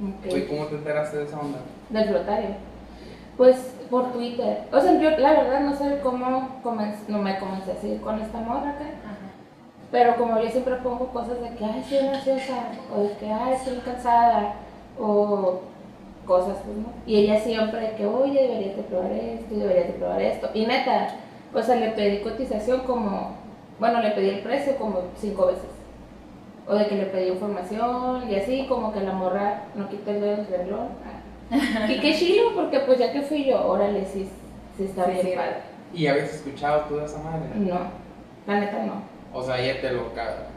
Ok. Güey, ¿cómo te enteraste de esa onda? Del flotario. Pues por Twitter. O sea, yo la verdad no sé cómo comencé, no me comencé a seguir con esta morra acá. Pero como yo siempre pongo cosas de que, ay, estoy ansiosa, o de que, ay, estoy cansada, o cosas, pues, ¿no? Y ella siempre de que, oye, deberías de probar esto, y deberías de probar esto. Y neta, o sea, le pedí cotización como, bueno, le pedí el precio como cinco veces. O de que le pedí información, y así como que la morra no quita el dedo del renglón. Ah. Y qué chilo, porque pues ya que fui yo, órale, sí, sí está Sí, bien sí. padre. ¿Y habías escuchado tú de esa madre? No, la neta no. O sea, ella te lo caga.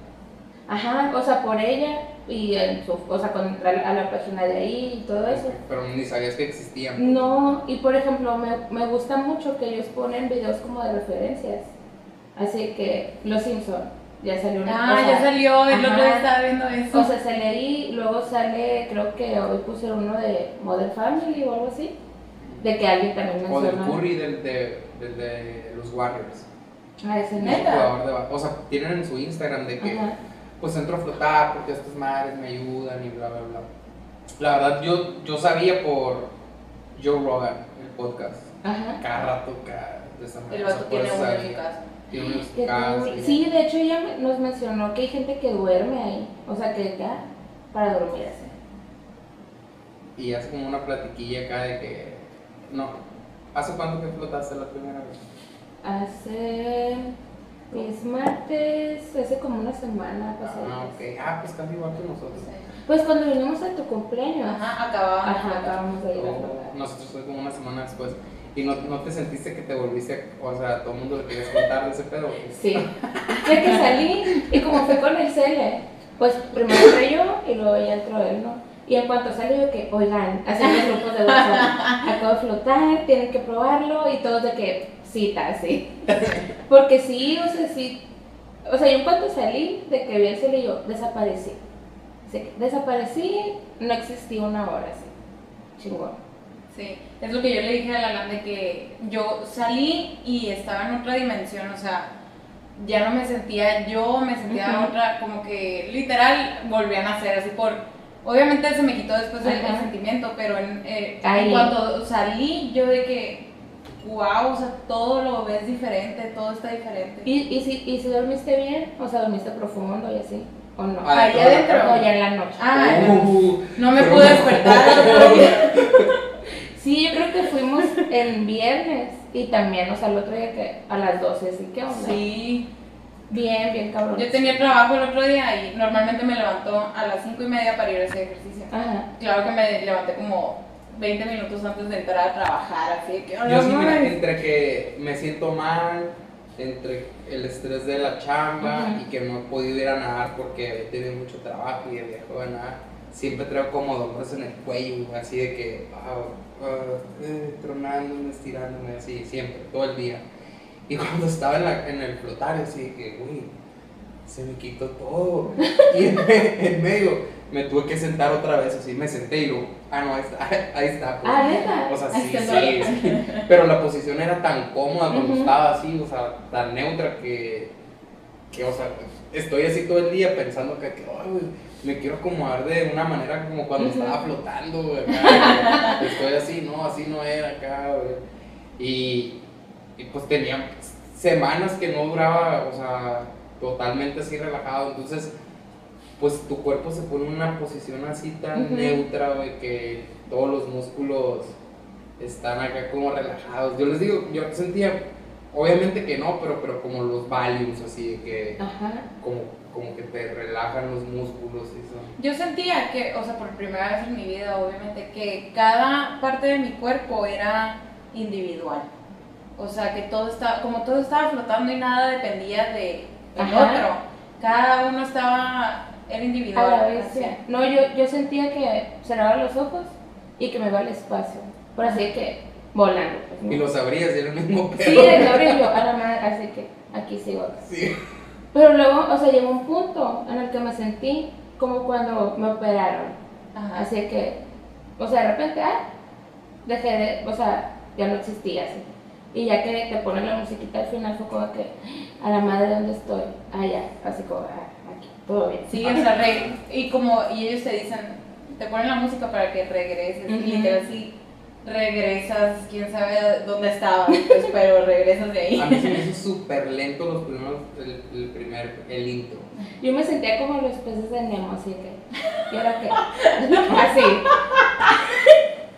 Ajá, o sea, por ella y en su, o sea, con entrar a la página de ahí y todo eso. Pero ni sabías que existían. No, y por ejemplo, me, me gusta mucho que ellos ponen videos como de referencias. Así que Los Simpson ya salió una Ah, o sea, ya salió, el otro día estaba viendo eso. O sea, sale ahí, luego sale, creo que hoy puse uno de Modern Family o algo así, de que alguien también O del menciona. Curry del de, del de los Warriors. Ah, ese neta. jugador de ba- O sea, tienen en su Instagram de que Ajá. pues entro a flotar porque estas madres me ayudan y bla bla bla. La verdad yo, yo sabía por Joe Rogan, el podcast. Ajá. Cada rato cada de esa manera. el o sea, vato por tiene eso uno en casa. Tiene Sí, de hecho ella nos mencionó que hay gente que duerme ahí, o sea que ya para dormir así. Y hace como una platiquilla acá de que. No. ¿Hace cuánto que flotaste la primera vez? Hace es martes, hace como una semana pasada. Ah, ok. Ah, pues casi igual que nosotros. Pues cuando vinimos a tu cumpleaños, Ajá, acababan. de ajá, acabamos de ir a O flotar. nosotros fue como una semana después. ¿Y no, no te sentiste que te volviste, a- o sea, a todo el mundo le querías contar de ese pedo? Sí. Ya que salí, y como fue con el Cele, pues primero entré yo y luego ya entró él, ¿no? Y en cuanto salió yo que, oigan, hacen los grupos de WhatsApp, acabo de flotar, tienen que probarlo, y todos de que, cita, sí. Porque sí, o sea, sí. O sea, yo en cuanto salí, de que vi el Cele, yo desaparecí. Que desaparecí, no existía una hora, así. Chingón. Sí, es lo que yo le dije a Lalan de que yo salí y estaba en otra dimensión, o sea, ya no me sentía yo, me sentía Ujú. otra, como que literal volví a nacer, así por, obviamente se me quitó después el, sentimiento, pero en, eh, cuanto salí yo de que, wow, o sea, todo lo ves diferente, todo está diferente. ¿Y, y, si, ¿Y si dormiste bien? O sea, dormiste profundo y así, ¿o no? Ah, Ahí adentro. O ya en la noche. Ah, Uh, no me pude no. despertar al otro día. Sí, yo creo que fuimos el viernes y también, o sea, el otro día que a las 12, así que onda. Sí. Bien, bien cabrón. Yo tenía trabajo el otro día y normalmente me levantó a las 5 y media para ir a hacer ejercicio. Ajá. Claro que me levanté como 20 minutos antes de entrar a trabajar, así que... Yo sí, mira, mames". entre que me siento mal, entre el estrés de la chamba y que no he podido ir a nadar porque he tenido mucho trabajo y he viajado a nadar, siempre traigo como dolores en el cuello, así de que, ah, ah, eh, tronándome, estirándome, así, siempre, todo el día. Y cuando estaba en, la- en el flotario, así de que, güey, se me quitó todo. Y en, me- en medio me tuve que sentar otra vez, así me senté y luego, ah, no, ahí está, ahí está. pues. Ah. O sea, sí, sí, sí. Pero la posición era tan cómoda cuando estaba así, o sea, tan neutra que, que, o sea, estoy así todo el día pensando que, que, ay, güey, me quiero acomodar de una manera como cuando estaba flotando, güey, acá, güey. Estoy así, no, así no era acá, güey. Y, y pues tenía semanas que no duraba, o sea, totalmente así relajado, entonces pues tu cuerpo se pone en una posición así tan Ujú. neutra, güey, que todos los músculos están acá como relajados. Yo les digo, yo sentía, obviamente que no, pero, pero como los Valiums, así de que Ajá. como, como que te relajan los músculos eso. Yo sentía que, o sea, por primera vez en mi vida, obviamente, que cada parte de mi cuerpo era individual. O sea, que todo estaba, como todo estaba flotando y nada dependía de del Ajá. otro. Cada uno estaba, era A individual. la vez, sí. No, yo, yo sentía que cerraba los ojos y que me iba al espacio. Por así que volando. Pues, ¿no? Y lo sabrías, y era el mismo pedo. Sí, que abrí yo a la madre, así que aquí sigo. acá. Sí. Pero luego, o sea, llegó un punto en el que me sentí como cuando me operaron. Ajá. Así que, o sea, de repente, ah, dejé de, o sea, ya no existía así. Y ya que te ponen la musiquita al final fue como que, a la madre, ¿dónde estoy? Ah, ya, así como, ah, todo bien. Sí, o sea, re- y como, y ellos te dicen, te ponen la música para que regreses, y literal sí, regresas, quién sabe dónde estabas, pues, pero regresas de ahí. A mí se me hizo súper lento los primeros, el, el primer, el intro. Yo me sentía como los peces de Nemo, así que. ¿Y ahora qué? Así.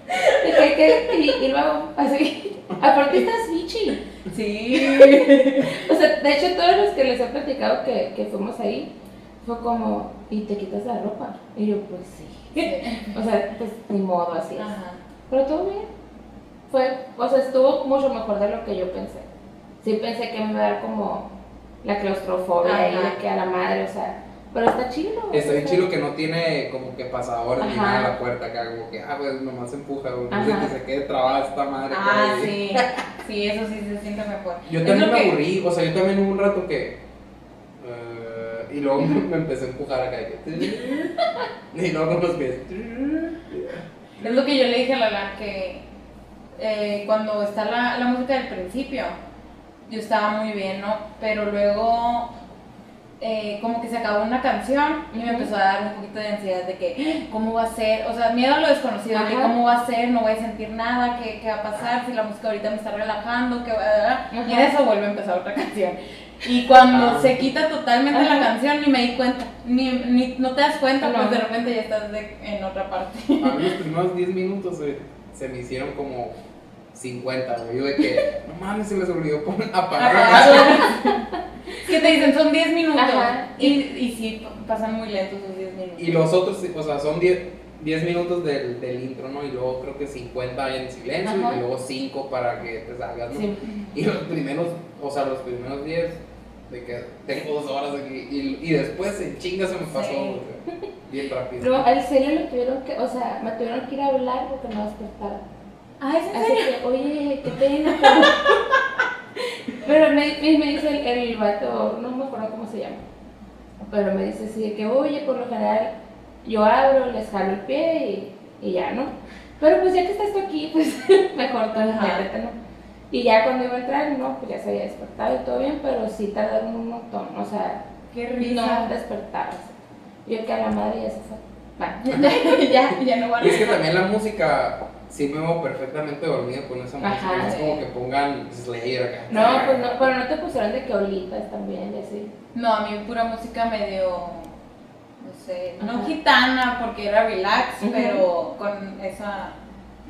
Y, que- que- y- y luego, así. Aparte estás bichi. Sí. O sea, de hecho, todos los que les he platicado que, que fuimos ahí, fue como, ¿y te quitas la ropa? Y yo, pues sí. O sea, pues ni modo, así es. Ajá. Pero todo bien. Fue, o sea, estuvo mucho mejor de lo que yo pensé. Sí pensé que me iba a dar como la claustrofobia Ajá. de que a la madre, o sea, pero está chido. Está bien chido que no tiene como que pasadores ni nada a la puerta acá, como que, ah, pues nomás se empuja, güey. No que se quede trabada esta madre. Ah, sí. Sí, eso sí se siente mejor. Yo también me que- aburrí, o sea, yo también hubo un rato que. eh, y luego me, me empecé a empujar acá. que- y luego con los pies. Es lo que yo le dije a Lala, que eh, cuando está la, la música del principio, yo estaba muy bien, ¿no? Pero luego eh, como que se acabó una canción y me empezó a dar un poquito de ansiedad de que, ¿cómo va a ser? O sea, miedo a lo desconocido, de que cómo va a ser, no voy a sentir nada, ¿qué, qué va a pasar? Si la música ahorita me está relajando, ¿qué va a Y en eso vuelve a empezar otra canción. Y cuando Ah. se quita totalmente la canción, ni me di cuenta, ni, ni no te das cuenta, No. pues de repente ya estás de- en otra parte. A mí los primeros 10 minutos güey, se me hicieron como 50, güey. Yo de que, no mames, se les olvidó poner- apagar que te dicen son 10 minutos. Ajá. Y, y sí, pa- pasan muy lentos esos 10 minutos. Y los otros, o sea, son 10, 10 minutos del, del intro, ¿no? Y luego creo que 50 en silencio Ajá. y luego 5 para que te salgas, ¿no? Sí. Y los primeros, o sea, los primeros 10, de que tengo dos horas aquí, y, y después en chinga se me pasó, Sí. bien rápido. Pero al serio lo tuvieron que, o sea, me tuvieron que ir a hablar porque no despertaba. Ah, ¿es en Así serio? que, oye, qué pena, pero. pero me, me, me dice el, el vato, no me acuerdo cómo se llama. Pero me dice así de que, oye, por lo general yo abro, les jalo el pie y, y ya, ¿no? Pero pues ya que estás tú aquí, pues mejor tú ¿no? Y ya cuando iba a entrar, no, pues ya se había despertado y todo bien, pero sí tardaron un montón, o sea, Qué no risa. despertabas. Yo que a la madre ya se fue. Bueno. ya, ya no van Y es que también la música, sí me veo perfectamente dormido con esa música, Ajá, no es como que pongan Slayer acá. No, pues no, pero no te pusieron de que olitas también y así. No, a mí pura música medio. No sé, no gitana porque era relax, pero con esa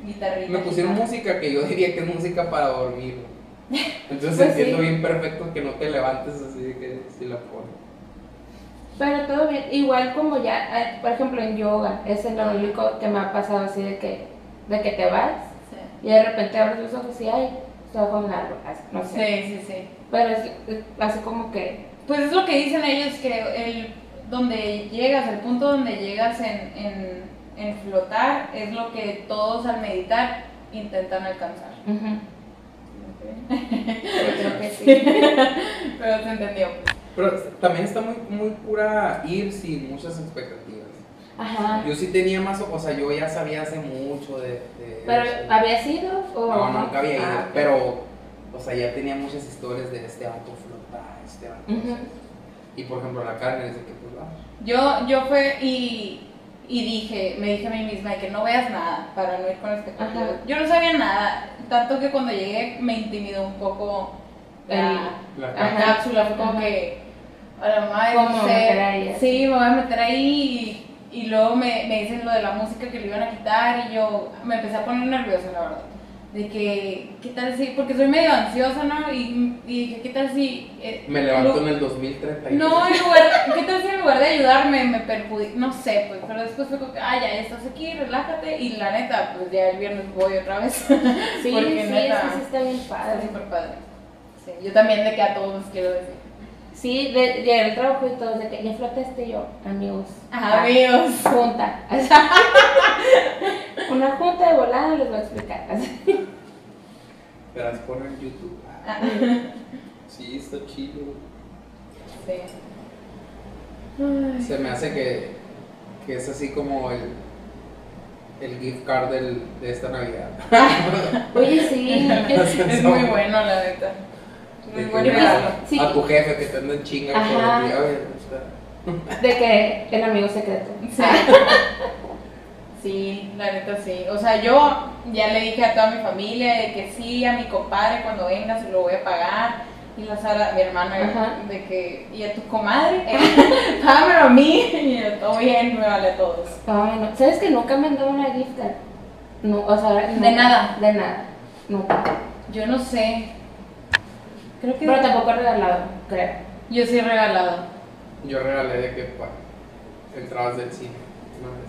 guitarrita. Me pusieron gitana. música que yo diría que es música para dormir. Entonces Pues entiendo sí. bien perfecto que no te levantes así de que si la pones. Pero todo bien, igual como ya, eh, por ejemplo en yoga, es lo único que me ha pasado así de que, de que te vas Sí. y de repente abres los ojos y ay, estoy con árbol, así, no sé. Sí, sí, sí. Pero es, es así como que, Pues es lo que dicen ellos, que el, donde llegas, el punto donde llegas en, en, en flotar, es lo que todos al meditar intentan alcanzar. ujú, yo creo que sí. Pero se entendió. Pero también está muy, muy pura ir sin muchas expectativas. Ajá. Yo sí tenía más, o sea, yo ya sabía hace mucho de... de Pero, eso. ¿había sido o No, nunca había ido, Ah, pero, o sea, ya tenía muchas historias de este vato flotar, este vato. Ujú. Y por ejemplo, la carne, desde que pues vamos. Yo, yo fue y, y dije, me dije a mí misma que no veas nada para no ir con expectativas. Ajá. Yo no sabía nada, tanto que cuando llegué me intimidó un poco la, La cápsula, fue como Ajá. que a la madre, ¿Cómo no me sé, meter ahí, sí, me voy a meter ahí y, y luego me, me dicen lo de la música que le iban a quitar y yo me empecé a poner nerviosa, la verdad. De que, ¿qué tal si? Porque soy medio ansiosa, ¿no? Y, y dije, ¿qué tal si? eh, Me levanto lo- en el 2030. no, en lugar, ¿qué tal si en lugar de ayudarme me perjudica? No sé, pues, pero después fue como que, ah, ya, estás aquí, relájate. Y la neta, pues ya el viernes voy otra vez. Sí, Porque sí, neta, sí está bien Está padre. súper padre. Sí, yo también de que a todos les quiero decir. Sí, de, llegué al trabajo y todos de que ya flotaste yo, amigos. Ajá, amigos. Junta. Una junta de volada les voy a explicar. Las ponen en YouTube. Ah, Sí, está chido. sí. Se me hace que, que es así como el, el gift card del, de esta Navidad. Oye, sí. Es muy bueno, la neta. De que regalo. Sí. A tu jefe que te anda en chinga Ajá. por el día. Oye, está- De que el amigo secreto. Sí. Sí, la neta sí. O sea, yo ya le dije a toda mi familia de que sí, a mi compadre cuando venga se lo voy a pagar. Y la Sara, mi hermana, Ajá. de que, y a tu comadre, págamelo a mí. Y yo, todo bien, me vale a todos. Ay, no. ¿Sabes que nunca me han dado una gift card? No, o sea, De nada. De nada. Nunca. Yo no sé. Creo que Pero tampoco he regalado, creo. yo sí he regalado. Yo regalé de que pa, entradas del cine. Una vez.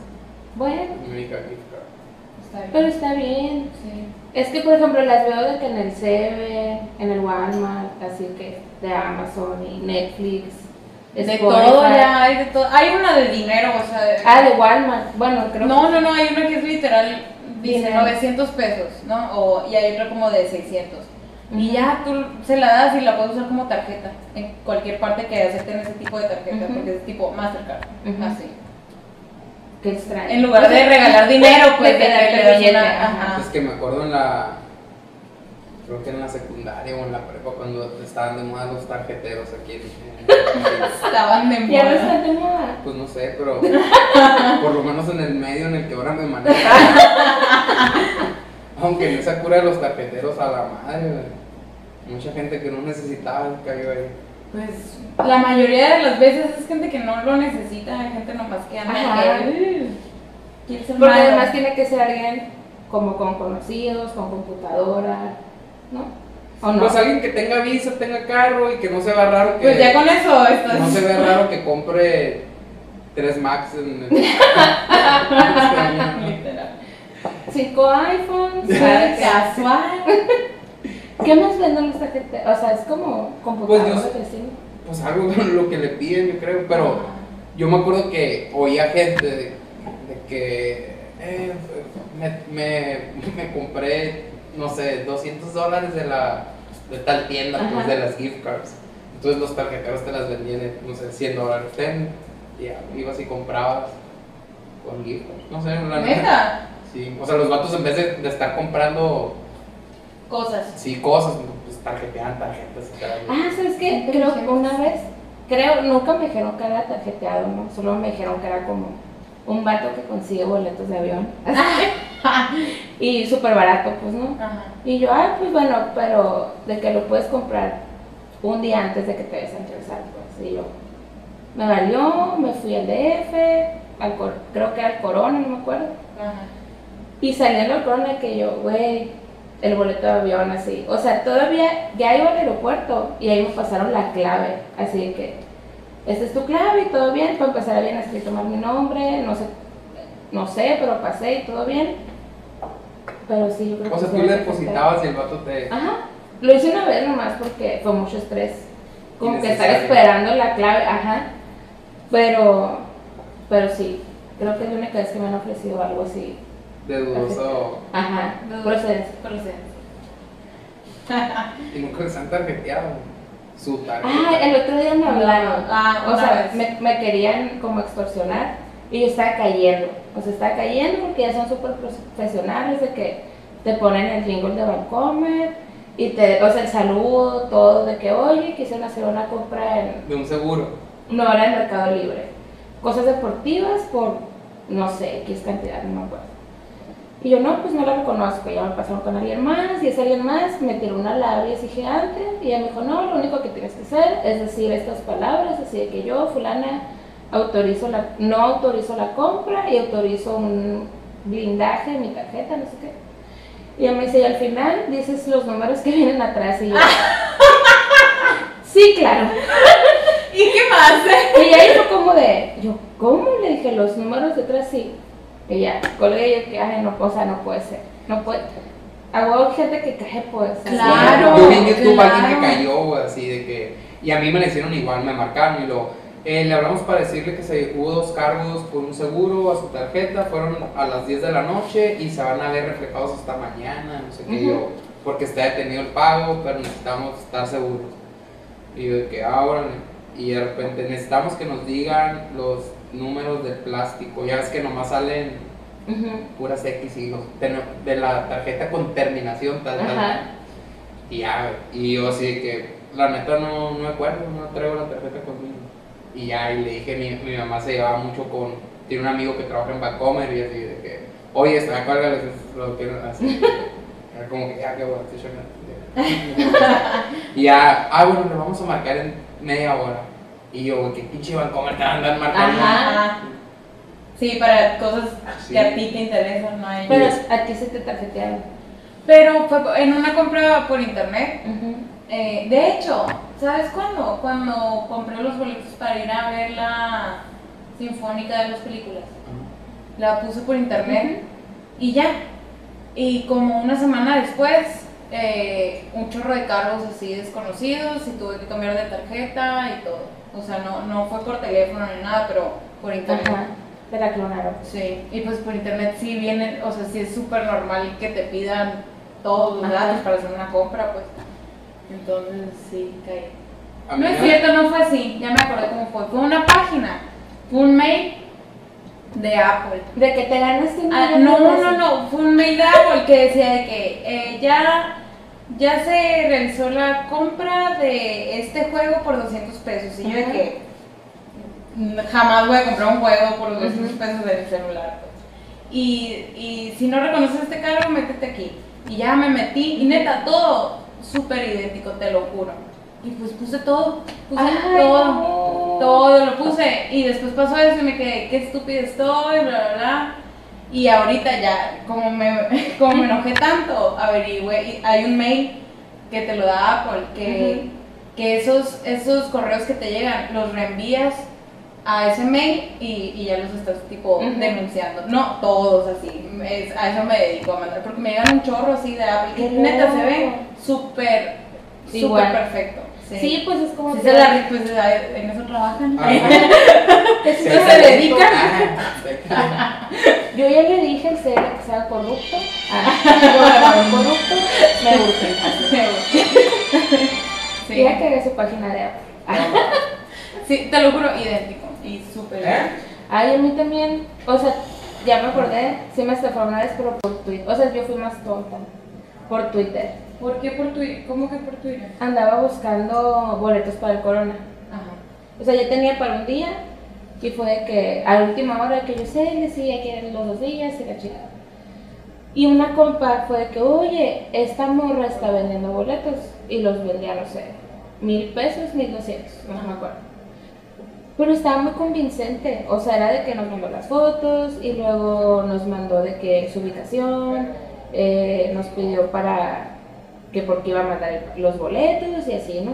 Bueno, Mi. Está bien. pero está bien. Sí. Es que, por ejemplo, las veo de que en el Seven, en el Walmart, así que de Amazon y Netflix. De Spotify. todo ya, hay de todo. Hay una de dinero, o sea. de- Ah, de Walmart. Bueno, creo No, que. no, no, hay una que es literal, dice Dinero. 900 pesos, ¿no? O, y hay otra como de 600. Y ya tú se la das y la puedes usar como tarjeta en cualquier parte que acepten ese tipo de tarjeta, porque es tipo Mastercard, así. Qué extraño. En lugar de regalar dinero, pues de de que darte le das billete, una- ajá. Es que me acuerdo en la. Creo que en la secundaria o en la prepa cuando estaban de moda los tarjeteros aquí en. en- Estaban de Ya no moda. está de moda. pues no sé, pero por lo menos en el medio en el que ahora me manejo. Aunque en esa cura de los tarjeteros a la madre, güey. Mucha gente que no necesitaba cayó ahí. Pues la mayoría de las veces es gente que no lo necesita, hay gente nomás que anda Ajá. que, "Uh, quiere ser Porque malo". además tiene que ser alguien como con conocidos, con computadora, ¿no? ¿O no? Pues alguien que tenga visa, tenga carro y que no se vea raro que. Pues ya con eso estás... No se ve raro que compre 3 Max en el. Literal. Cinco iPhones, casual. ¿Qué más venden los tarjeteros? O sea, es como computadora, Pues yo-. Pues algo lo que le piden, yo creo. Pero yo me acuerdo que oía gente de, de que eh, me, me, me compré, no sé, 200 dólares de, la, de tal tienda, pues Ajá. de las gift cards. Entonces los tarjeteros te las vendían en, no sé, 100 dólares. Ten, ya, ibas y comprabas con gift cards. No sé, la neta. Sí, o sea, los vatos en vez de, de estar comprando, Cosas. sí, cosas, pues tarjeteaban tarjetas. y tal. Ah, ¿sabes qué? Creo que una vez, creo, nunca me dijeron que era tarjeteado, ¿no? Solo me dijeron que era como un vato que consigue boletos de avión. y súper barato, pues, ¿no? Ajá. Y yo, ah, pues bueno, pero de que lo puedes comprar un día antes de que te vayas a pues. Y yo, me valió, me fui al DF, al Cor- creo que al Corona, no me acuerdo. Ajá. Y saliendo del Corona que yo, güey, el boleto de avión así. O sea, todavía ya iba al aeropuerto y ahí me pasaron la clave. Así de que, esta es tu clave y todo bien. Para empezar habían escrito mal mi nombre, no sé, no sé, pero pasé y todo bien. Pero sí, yo creo O sea, tú le depositabas y el vato te. Ajá. Lo hice una vez nomás porque fue mucho estrés. Como que estar esperando la clave, ajá. Pero, pero sí, creo que es la única vez que me han ofrecido algo así. De dudoso. Ajá, procedencia. Procedencia. Y nunca les han tarjeteado su tarjeta. Ah, el otro día me hablaron. Ah, o sea, me, me querían como extorsionar y yo estaba cayendo. O sea, estaba cayendo porque ya son súper profesionales de que te ponen el jingle de Vancomer y te, o sea, el saludo, todo de que, oye, quisieron hacer una compra en, De un seguro. no era en Mercado Libre. Cosas deportivas por, no sé, X cantidad, no me acuerdo. Y yo, no, pues no la reconozco. Ya me pasaron con alguien más y ese alguien más me tiró una labia así gigante y ella me dijo, no, lo único que tienes que hacer es decir estas palabras, así de que yo, fulana, autorizo la, no autorizo la compra y autorizo un blindaje en mi tarjeta, no sé qué. Y ella me dice, y al final dices los números que vienen atrás y yo, sí, claro. ¿Y qué más? Y ella dijo como de, yo, ¿cómo? Le dije, los números detrás sí. Y ya, colgué y yo que, ay, no, o sea, no puede ser. No puede. Hago gente que cae, pues. Claro. Yo vi en YouTube a alguien que claro. cayó, güey, así de que. Y a mí me le hicieron igual, me marcaron y lo. eh, le hablamos para decirle que se hubo dos cargos por un seguro a su tarjeta, fueron a las 10 de la noche y se van a ver reflejados hasta mañana, no sé qué Ujú. yo, porque está detenido el pago, pero necesitamos estar seguros. Y yo de que, ah, órale. Y de repente necesitamos que nos digan los números del plástico, ya ves que nomás salen puras X y los de la tarjeta con terminación tal, tal, Ajá. tal. Y ya, y yo así que, la neta no, no me acuerdo, no traigo la tarjeta conmigo. Y ya, y le dije, mi, mi mamá se llevaba mucho con, tiene un amigo que trabaja en Bancomer y así de que, oye, está, cuélgale, lo así. Era como que, ya, qué bueno, estoy. Y ya, ah, bueno, le vamos a marcar en media hora. Y yo, güey, qué pinche Bancomer te van a andar marcando. Ajá. Sí, para cosas Sí. que a ti te interesan, no hay. Pero a ti se te tarjetearon. Pero fue en una compra por internet. Eh, de hecho, ¿sabes cuándo? Cuando compré los boletos para ir a ver la sinfónica de las películas. La puse por internet y ya. Y como una semana después, eh, un chorro de cargos así desconocidos y tuve que cambiar de tarjeta y todo. O sea, no, no fue por teléfono ni nada, pero por internet. Ajá. Te la clonaron. Sí, y pues por internet sí vienen, o sea, sí es súper normal que te pidan todos los datos para hacer una compra, pues. Entonces sí, caí. No mí es cierto, no fue así, ya me acordé cómo fue. Fue una página, fue un mail de Apple. De que te ganaste un Ah, no, no, no, fue un mail de Apple que decía de que eh, ya, ya se realizó la compra de este juego por 200 pesos. Y yo de que mm, jamás voy a comprar un juego por 200 Ujú. pesos de mi celular. pues. Y, y si no reconoces este cargo, métete aquí. Y ya me metí, y neta, todo súper idéntico, te lo juro. Y pues puse todo, puse Ay, todo. no. Todo lo puse y después pasó eso y me quedé, qué estúpida estoy, bla, bla, bla. Y ahorita ya, como me, como me enojé tanto, averigüé, hay un mail que te lo da Apple, que, que esos, esos correos que te llegan, los reenvías a ese mail y, y ya los estás tipo denunciando. No todos así, es- a eso me dedico a mandar, porque me llegan un chorro así de Apple, que neta se loco. ve súper, súper perfecto. Sí, Sí, pues es como Sí, que- se la, pues en eso trabajan. Ajá. Es Se que se dedican. Ajá. Yo ya le dije al ser que sea corrupto. Ah, corrupto. Me gusta. Sí. Ya que haga su página de. Ah. Sí, te lo juro, idéntico y súper ¿Eh? Ay, a mí también, o sea, ya me acordé, sí me estafaron una vez, pero por Twitter. O sea, yo fui más tonta. Por Twitter. ¿Por qué por Twitter? ¿Cómo que por Twitter? Andaba buscando boletos para el corona. Ajá. O sea, ya tenía para un día y fue de que a la última hora que yo sé, decía que eran los dos días y la chingada. Y una compa fue de que, oye, esta morra está vendiendo boletos y los vendía, no sé, mil pesos, mil doscientos, no me acuerdo. Pero estaba muy convincente, o sea, era de que nos mandó las fotos y luego nos mandó de que su ubicación, eh, nos pidió para que porque iba a mandar los boletos y así, ¿no?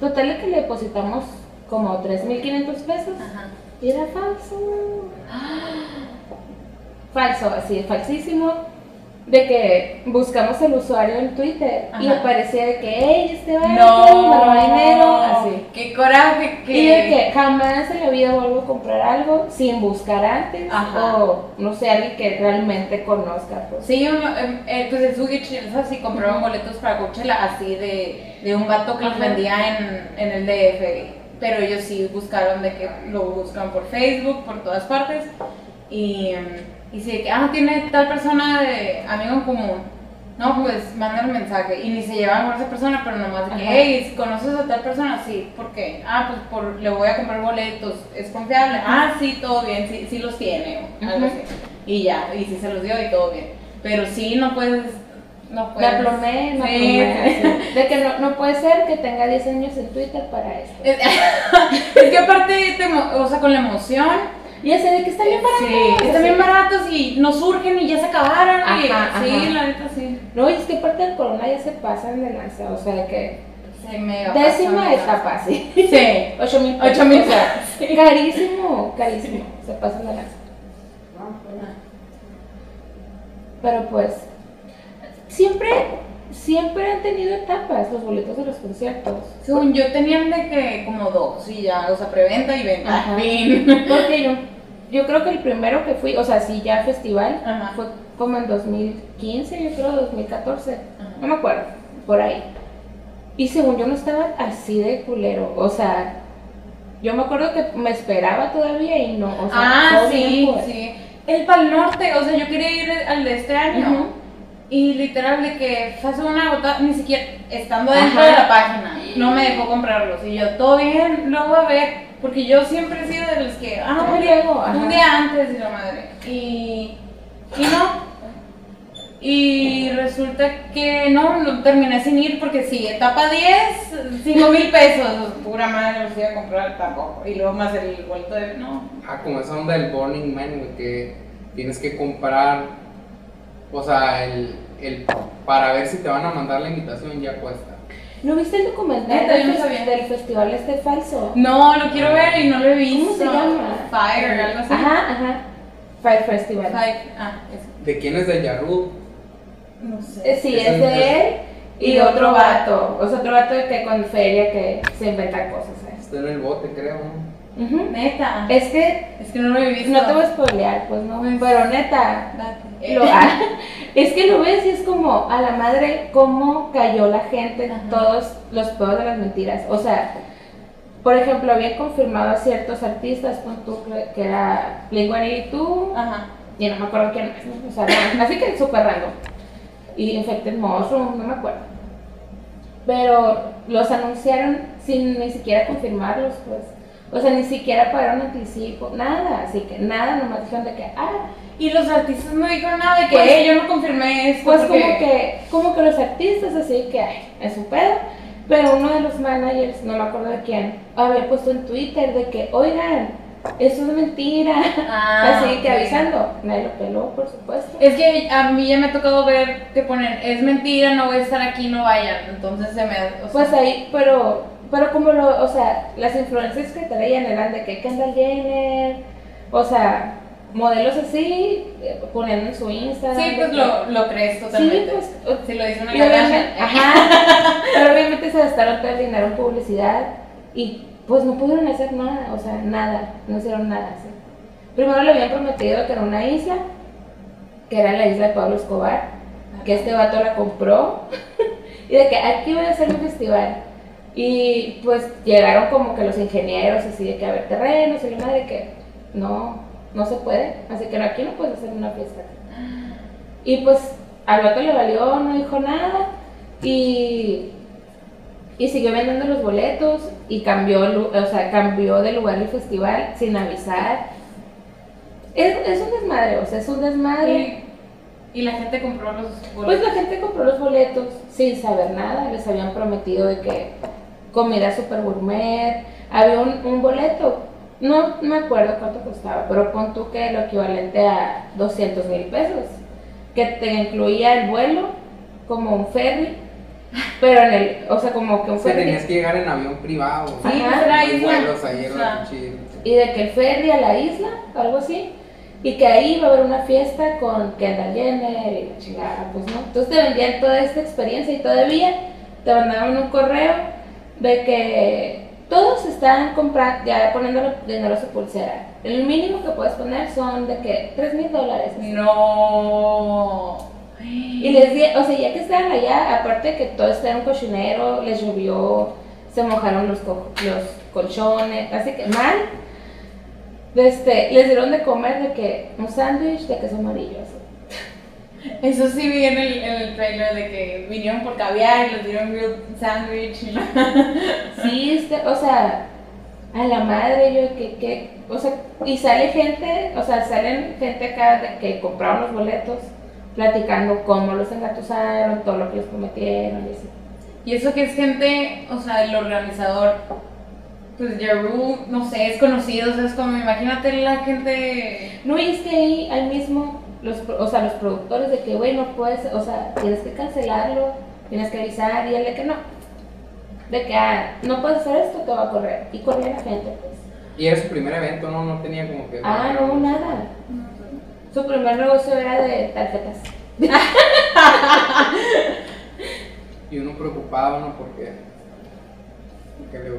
Total de que le depositamos como 3.500 pesos Ajá. y era falso. Falso, así, falsísimo. De que buscamos el usuario en Twitter y aparecía de que, hey, este vato No, dinero, así. Qué coraje que. Y de que jamás en la vida vuelvo a comprar algo sin buscar antes Ajá. o no sé, alguien que realmente conozca. Pues. Sí, em, eh, pues en Sugi Chills así compraban boletos para Coachella así de, de un vato que los vendía en, en el DF. Pero ellos sí buscaron de que lo buscan por Facebook, por todas partes. Y, em, y sí, de que, ah, tiene tal persona de amigo en común. No, pues manda el mensaje. Y ni se llevan con esa persona, pero nomás de que, Ajá. hey, si conoces a tal persona, sí, ¿por qué? Ah, pues por, le voy a comprar boletos, es confiable. Ah, sí, todo bien, sí, sí los tiene, o algo así. Y ya, y sí se los dio y todo bien. Pero sí, no puedes. No puedes. aplomé, me Sí. aplomé, así. De que no, no puede ser que tenga 10 años en Twitter para esto. Es, que aparte, te, o sea, con la emoción. Y ese de que está bien barato. Sí, están bien baratos y no surgen y ya se acabaron. y, Ajá, sí, ajá. la neta sí. No, y es que aparte del corona ya se pasan de lanza, o sea que Se me décima etapa, sí. Sí. 8 mil Ocho mil o sea, carísimo, carísimo, se pasan de lanza. Pero pues, siempre, siempre han tenido etapas los boletos de los conciertos. Según yo tenían de que como dos y ya, o sea, preventa y venta. Ajá. Fin. Porque yo, yo creo que el primero que fui, o sea, sí, ya festival, Ajá. fue como en 2015, yo creo, 2014, Ajá. no me acuerdo, por ahí. Y según yo no estaba así de culero, o sea, yo me acuerdo que me esperaba todavía y no, o sea, ah, sí, sí. El Pal Norte, o sea, yo quería ir al de este año. Y literal de que fue una gota, ni siquiera estando dentro Ajá. de la página, no me dejó comprarlos. Y yo, todo bien, lo voy a ver, porque yo siempre he sido de los que, ah, no, luego, ajá. un día antes de la madre. Y, y no. Y resulta que no, no terminé sin ir porque sí, etapa 10, 5 mil pesos, pura madre, los iba a comprar tampoco. Y luego más el vuelto de, no, Ah, como esa onda del Burning Man, que tienes que comprar, o sea, el, el, para ver si te van a mandar la invitación ya cuesta. ¿No viste el documental del, no fes- sabía. del festival este falso? No, lo quiero ver y no lo he visto. ¿Cómo se llama? Fire, algo así. Ajá, ajá. Fire Festival. Fire. Ah, eso. ¿De quién es de Yarud? No sé. Eh, Sí, es de él y, y otro vato. O sea, otro vato que con feria que se inventa cosas. ¿sabes? Está en el bote, creo, ¿no? Neta. Es que Es que no lo he visto. no te voy a spoilear, pues no. Pues- Pero neta, Date. lo- ah, es que lo ves y es como a la madre cómo cayó la gente Ajá. todos los pedos de las mentiras. O sea, por ejemplo, habían confirmado a ciertos artistas, pon tú, que- era Blink-182, Ajá. y no me acuerdo quién más, ¿no? o sea, así que súper random. Y Infected Mushroom, no me acuerdo. Pero los anunciaron sin ni siquiera confirmarlos, pues. O sea, ni siquiera pagaron anticipo, nada. Así que nada, nomás dijeron de que, ah, Y los artistas no dijeron nada de que Pues- "Eh, yo no confirmé esto. pues porque- como que, como que los artistas, así que, ay, es su pedo. Pero uno de los managers, no me acuerdo de quién, había puesto en Twitter de que, oigan, eso es mentira. Ah, así que avisando. Nadie lo peló, por supuesto. Es que a mí ya me ha tocado ver que ponen, es mentira, no voy a estar aquí, no vayan. Entonces se me. o sea, Pues ahí, pero, pero como lo, o sea, las influencias que traían eran de que Kendall Jenner, o sea, modelos así, eh, poniendo en su Instagram. sí, pues que- lo, lo crees Sí, totalmente. pues, o- si lo dice una obviamente, ajá, pero obviamente se gastaron todo el dinero en publicidad y pues no pudieron hacer nada, o sea, nada, no hicieron nada. ¿sí? Primero le habían prometido que era una isla, que era la isla de Pablo Escobar, que este vato la compró y de que aquí voy a hacer un festival. Y pues llegaron como que los ingenieros así de que a ver terrenos y la madre que no, no se puede, así que no, aquí no puedes hacer una fiesta. Y pues al vato le valió, no dijo nada y, y siguió vendiendo los boletos y cambió, o sea, cambió de lugar el festival sin avisar. Es, es un desmadre, o sea, es un desmadre. Y, y la gente compró los Pues boletos. la gente compró los boletos sin saber nada, les habían prometido de que comida super gourmet, había un, un boleto, no me acuerdo cuánto costaba, pero pon tú que lo equivalente a 200 mil pesos, que te incluía el vuelo, como un ferry, pero en el, o sea, como que un O sea, ferry, tenías que llegar en avión privado. Sí, Ajá. pues Hay isla. vuelos ahí, O sea, chido. y de que el ferry a la isla, algo así, y que ahí iba a haber una fiesta con Kendall Jenner y la chingada, pues no. Entonces te vendían toda esta experiencia y todavía te mandaban un correo de que todos están comprando, ya poniendo dinero a su pulsera. El mínimo que puedes poner son de que 3 mil dólares. No. Y les di, o sea, ya que estaban allá, aparte de que todo estaba en un cochinero, les llovió, se mojaron los, co- los colchones, así que mal. Este, les dieron de comer de que un sándwich de queso amarillo. Eso sí vi en el, en el trailer de que vinieron por caviar y les dieron grilled sandwich. y la- Sí, este, o sea, a la madre, yo que, que, o sea, y sale gente, o sea, salen gente acá de que compraron los boletos, platicando cómo los engatusaron, todo lo que les prometieron y así. Y eso que es gente, o sea, el organizador, pues Jeru, no sé, es conocido, o sea, es como, imagínate la gente... No, y es que ahí, ahí mismo, los, o sea, los productores de que, güey, no puedes, o sea, tienes que cancelarlo, tienes que avisar, y él de que no. De que, ah, no puedes hacer esto, te va a correr. Y corría la gente, pues. Y era su primer evento, ¿no? No tenía como que. Ah, no, nada. Su primer negocio era de tarjetas. Y uno preocupado, ¿no? Porque. Porque le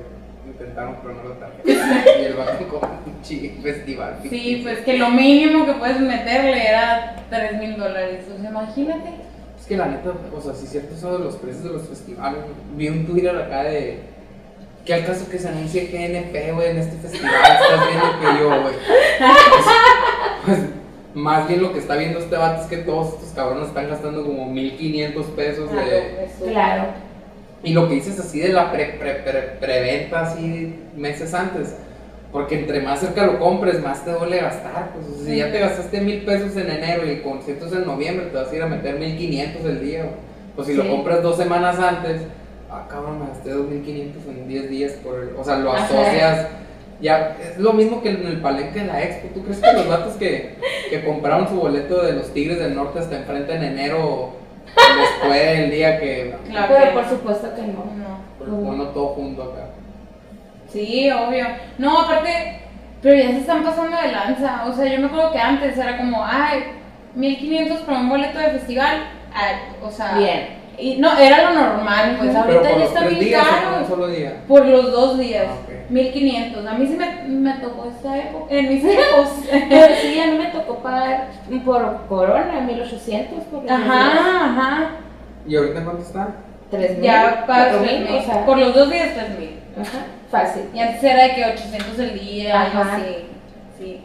intentaron clonar la tarjeta. y el vato con un festival. Sí, pues que lo mínimo que puedes meterle era 3 mil dólares, o sea, imagínate. Es que la neta, o sea, si cierto eso de los precios de los festivales, vi un Twitter acá de. Que al caso que se anuncie GNP, güey, en este festival, estás viendo que yo, güey. Pues, pues, Más bien lo que está viendo este vato es que todos estos cabrones están gastando como 1500 pesos de. Claro. Y lo que dices así de la pre, pre- pre- preventa así meses antes. Porque entre más cerca lo compres, más te duele gastar. Pues, o sea, si ya te gastaste mil pesos en enero y el concierto es en noviembre, te vas a ir a meter 1500 el día. Pues si lo compras dos semanas antes, ah, cabrón, me gasté 2500 en 10 días por el- O sea, lo Ajá. asocias. Ya, es lo mismo que en el palenque de la expo. ¿Tú crees que los vatos que, que compraron su boleto de los Tigres del Norte hasta enfrente en enero fue el día que. Claro Pero que- por supuesto que no. No. Pues, bueno, todo junto acá. Sí, obvio. No, aparte, pero ya se están pasando de lanza. O sea, yo me acuerdo que antes era como, ay, 1500 por un boleto de festival. Ay, o sea, Bien. Y no, era lo normal, pues ahorita ya está bien caro. un solo día. Por los dos días, Ah. 1500. A mí sí me, me tocó esta época. En mis tiempos. Pero sí, a mí me tocó pagar por Corona 1800 por ajá, ajá. ¿Y ahorita cuánto están? 3000. Ya pagas 4000, 3000. o sea, Por los dos días 3000. ajá, fácil. Y antes era de que 800 el día, algo Ajá. así. Sí.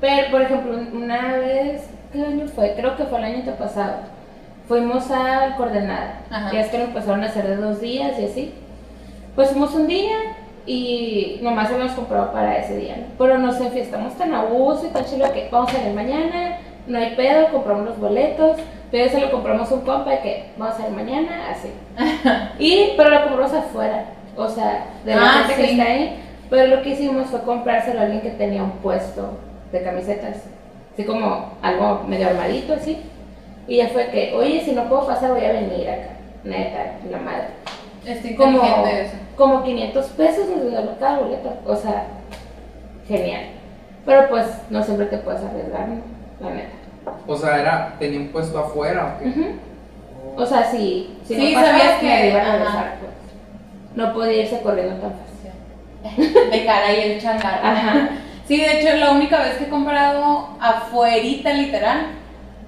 Pero, por ejemplo, una vez, ¿qué año fue? Creo que fue el año pasado. Fuimos al Coordenada. Ajá. Ya es que lo empezaron a hacer de dos días y así. Pues fuimos un día y nomás habíamos comprado para ese día. ¿no? Pero nos enfiestamos tan a gusto y tan chido que vamos a ir mañana, no hay pedo, compramos los boletos. Pero eso lo compramos un compa de que vamos a ir mañana, así. y, pero lo compramos afuera. O sea, de la Ah, gente que está ahí. Pero lo que hicimos fue comprárselo a alguien que tenía un puesto de camisetas. Así como algo medio armadito, así. Y ya fue que, oye, si no puedo pasar, voy a venir acá. Neta, la madre. Está Como, eso. como 500 pesos nos regaló cada boleto. O sea, genial. Pero pues no siempre te puedes arriesgar, ¿no? La neta. O sea, era, tenía un puesto afuera, ¿o qué? O sea, si, si Sí, no pasaba, sabías que- me iba a regresar, pues. No podía irse corriendo tan fácil. Dejar ahí el changar. Ajá. Sí, de hecho, la única vez que he comprado afuerita, literal,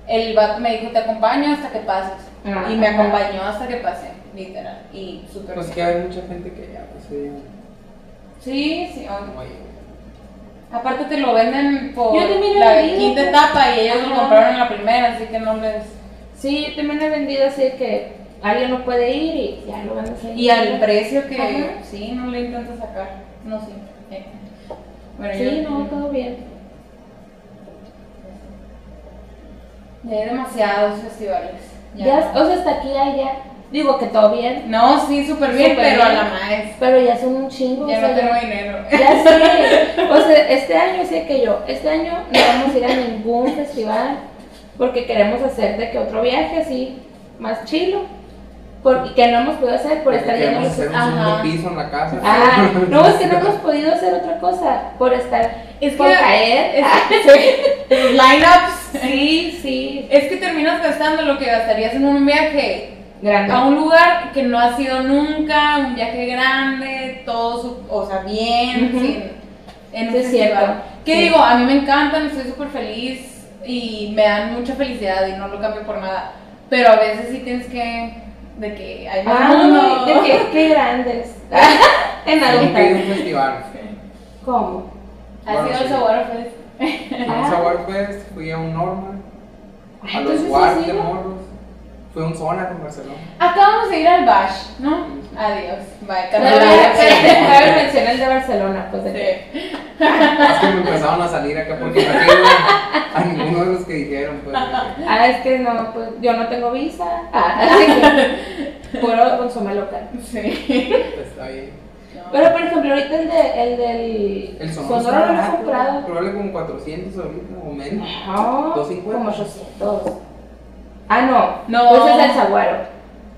el vato me dijo, te acompaño hasta que pases. Ajá. Y me acompañó hasta que pasé, literal. Y súper Pues bien. que hay mucha gente que ya, pues sí, Sí, sí, ahí. Aparte te lo venden por Yo también he la vendido, quinta pues. etapa y ellos lo compraron en la primera, así que no les... Sí, yo también he vendido así que alguien no puede ir y ya lo vendes ahí. Y al precio que Ajá. sí, no le intentas sacar. No siempre. eh. Bueno, Sí, yo- no, todo bien. Ya hay demasiados festivales. Ya, o sea, hasta aquí hay ya. Digo que todo bien, No, sí, súper bien, pero a la maestra. pero ya son un chingo. Ya o sea, no tengo dinero. Ya sé. O sea, este año sé que yo, este año no vamos a ir a ningún festival porque queremos hacer de que otro viaje así, más chilo, porque que no hemos podido hacer por estar yendo a Queremos los hacer un piso en la casa. Ah, no, es que no hemos podido hacer otra cosa por estar, Es por que- caer. Los lineups. Sí, sí, Es que terminas gastando lo que gastarías en un viaje grande. a un lugar que no has ido nunca, un viaje grande, todo, su- o sea, bien, sin, en un Sí. Que Sí. digo, a mí me encantan, estoy súper feliz y me dan mucha felicidad y no lo cambio por nada. Pero a veces sí tienes que, de que hay más mundo. Ay, de que, qué grandes. en Nunca he ido a algo. un festival. ¿Cómo? Ha Bueno, sido el sí. Saguaro Fest. Fui a un Saguaro Fest, fui a un Norman, Ay, a los entonces, Guard ¿sí, de? Morros, fui a un Zona en Barcelona. Acabamos de ir al Bash, ¿no? Adiós. Bye. No, cabe mencionar el de Barcelona, pues de Sí. Es que me empezaron a salir acá porque no a ninguno de los que dijeron. Pues, Ah, es que no, pues yo no tengo visa. Ah, así que puro consomé local. Sí. está bien. Pero por ejemplo, ahorita el, de, el del El Sonora Sonora lo he comprado. Probable como 400 ahorita o menos. No, 250. como 800. Ah, no. No. Ese es el Saguaro.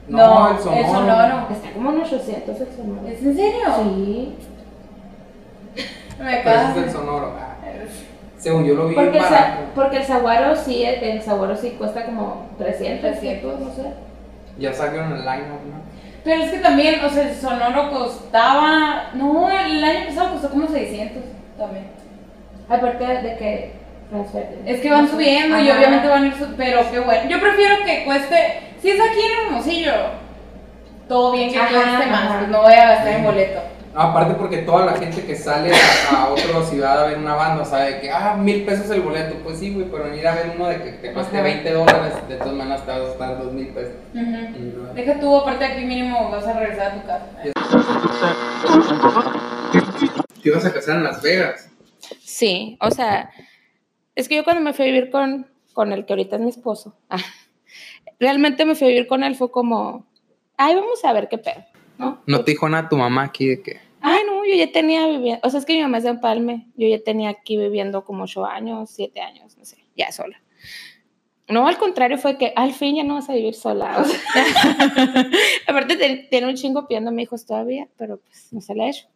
No, el Sonora. el Sonoro. Está como en 800 el Sonora. ¿Es en serio? Sí. Me Pero ese es el Sonoro. Ah, Según yo lo vi Porque el, porque el Saguaro sí, el, el Saguaro sí cuesta como 300, 300. no sé. Ya sacaron el line-up, ¿no? Pero es que también, o sea, el Sonoro costaba. No, el año pasado costó como 600 también. Aparte de que. Es que van subiendo y obviamente van a ir. su- Pero qué bueno. Yo prefiero que cueste. Si es aquí en Hermosillo, todo bien que Ajá, cueste más. ajá. Pues no voy a gastar en boleto. Aparte porque toda la gente que sale a, a otra ciudad a ver una banda sabe que, ah, mil pesos el boleto. Pues sí, güey, pero venir a ver uno de que te cueste Ajá. 20 dólares, de todas maneras te vas a gastar dos mil pesos. No. Deja tú, aparte aquí mínimo vas a regresar a tu casa. Te ibas a casar en Las Vegas. Sí, o sea, es que yo cuando me fui a vivir con, con el que ahorita es mi esposo, ah, realmente me fui a vivir con él, fue como, ay, vamos a ver qué pedo, ¿no? No te dijo nada tu mamá aquí de que. Ay, no, yo ya tenía viviendo, o sea, es que mi mamá es de Empalme, yo ya tenía aquí viviendo como ocho años, siete años, no sé, ya sola. No, al contrario, fue que al fin ya no vas a vivir sola. o sea. aparte, te- tiene un chingo pidiéndome hijos todavía, pero pues no se le ha hecho.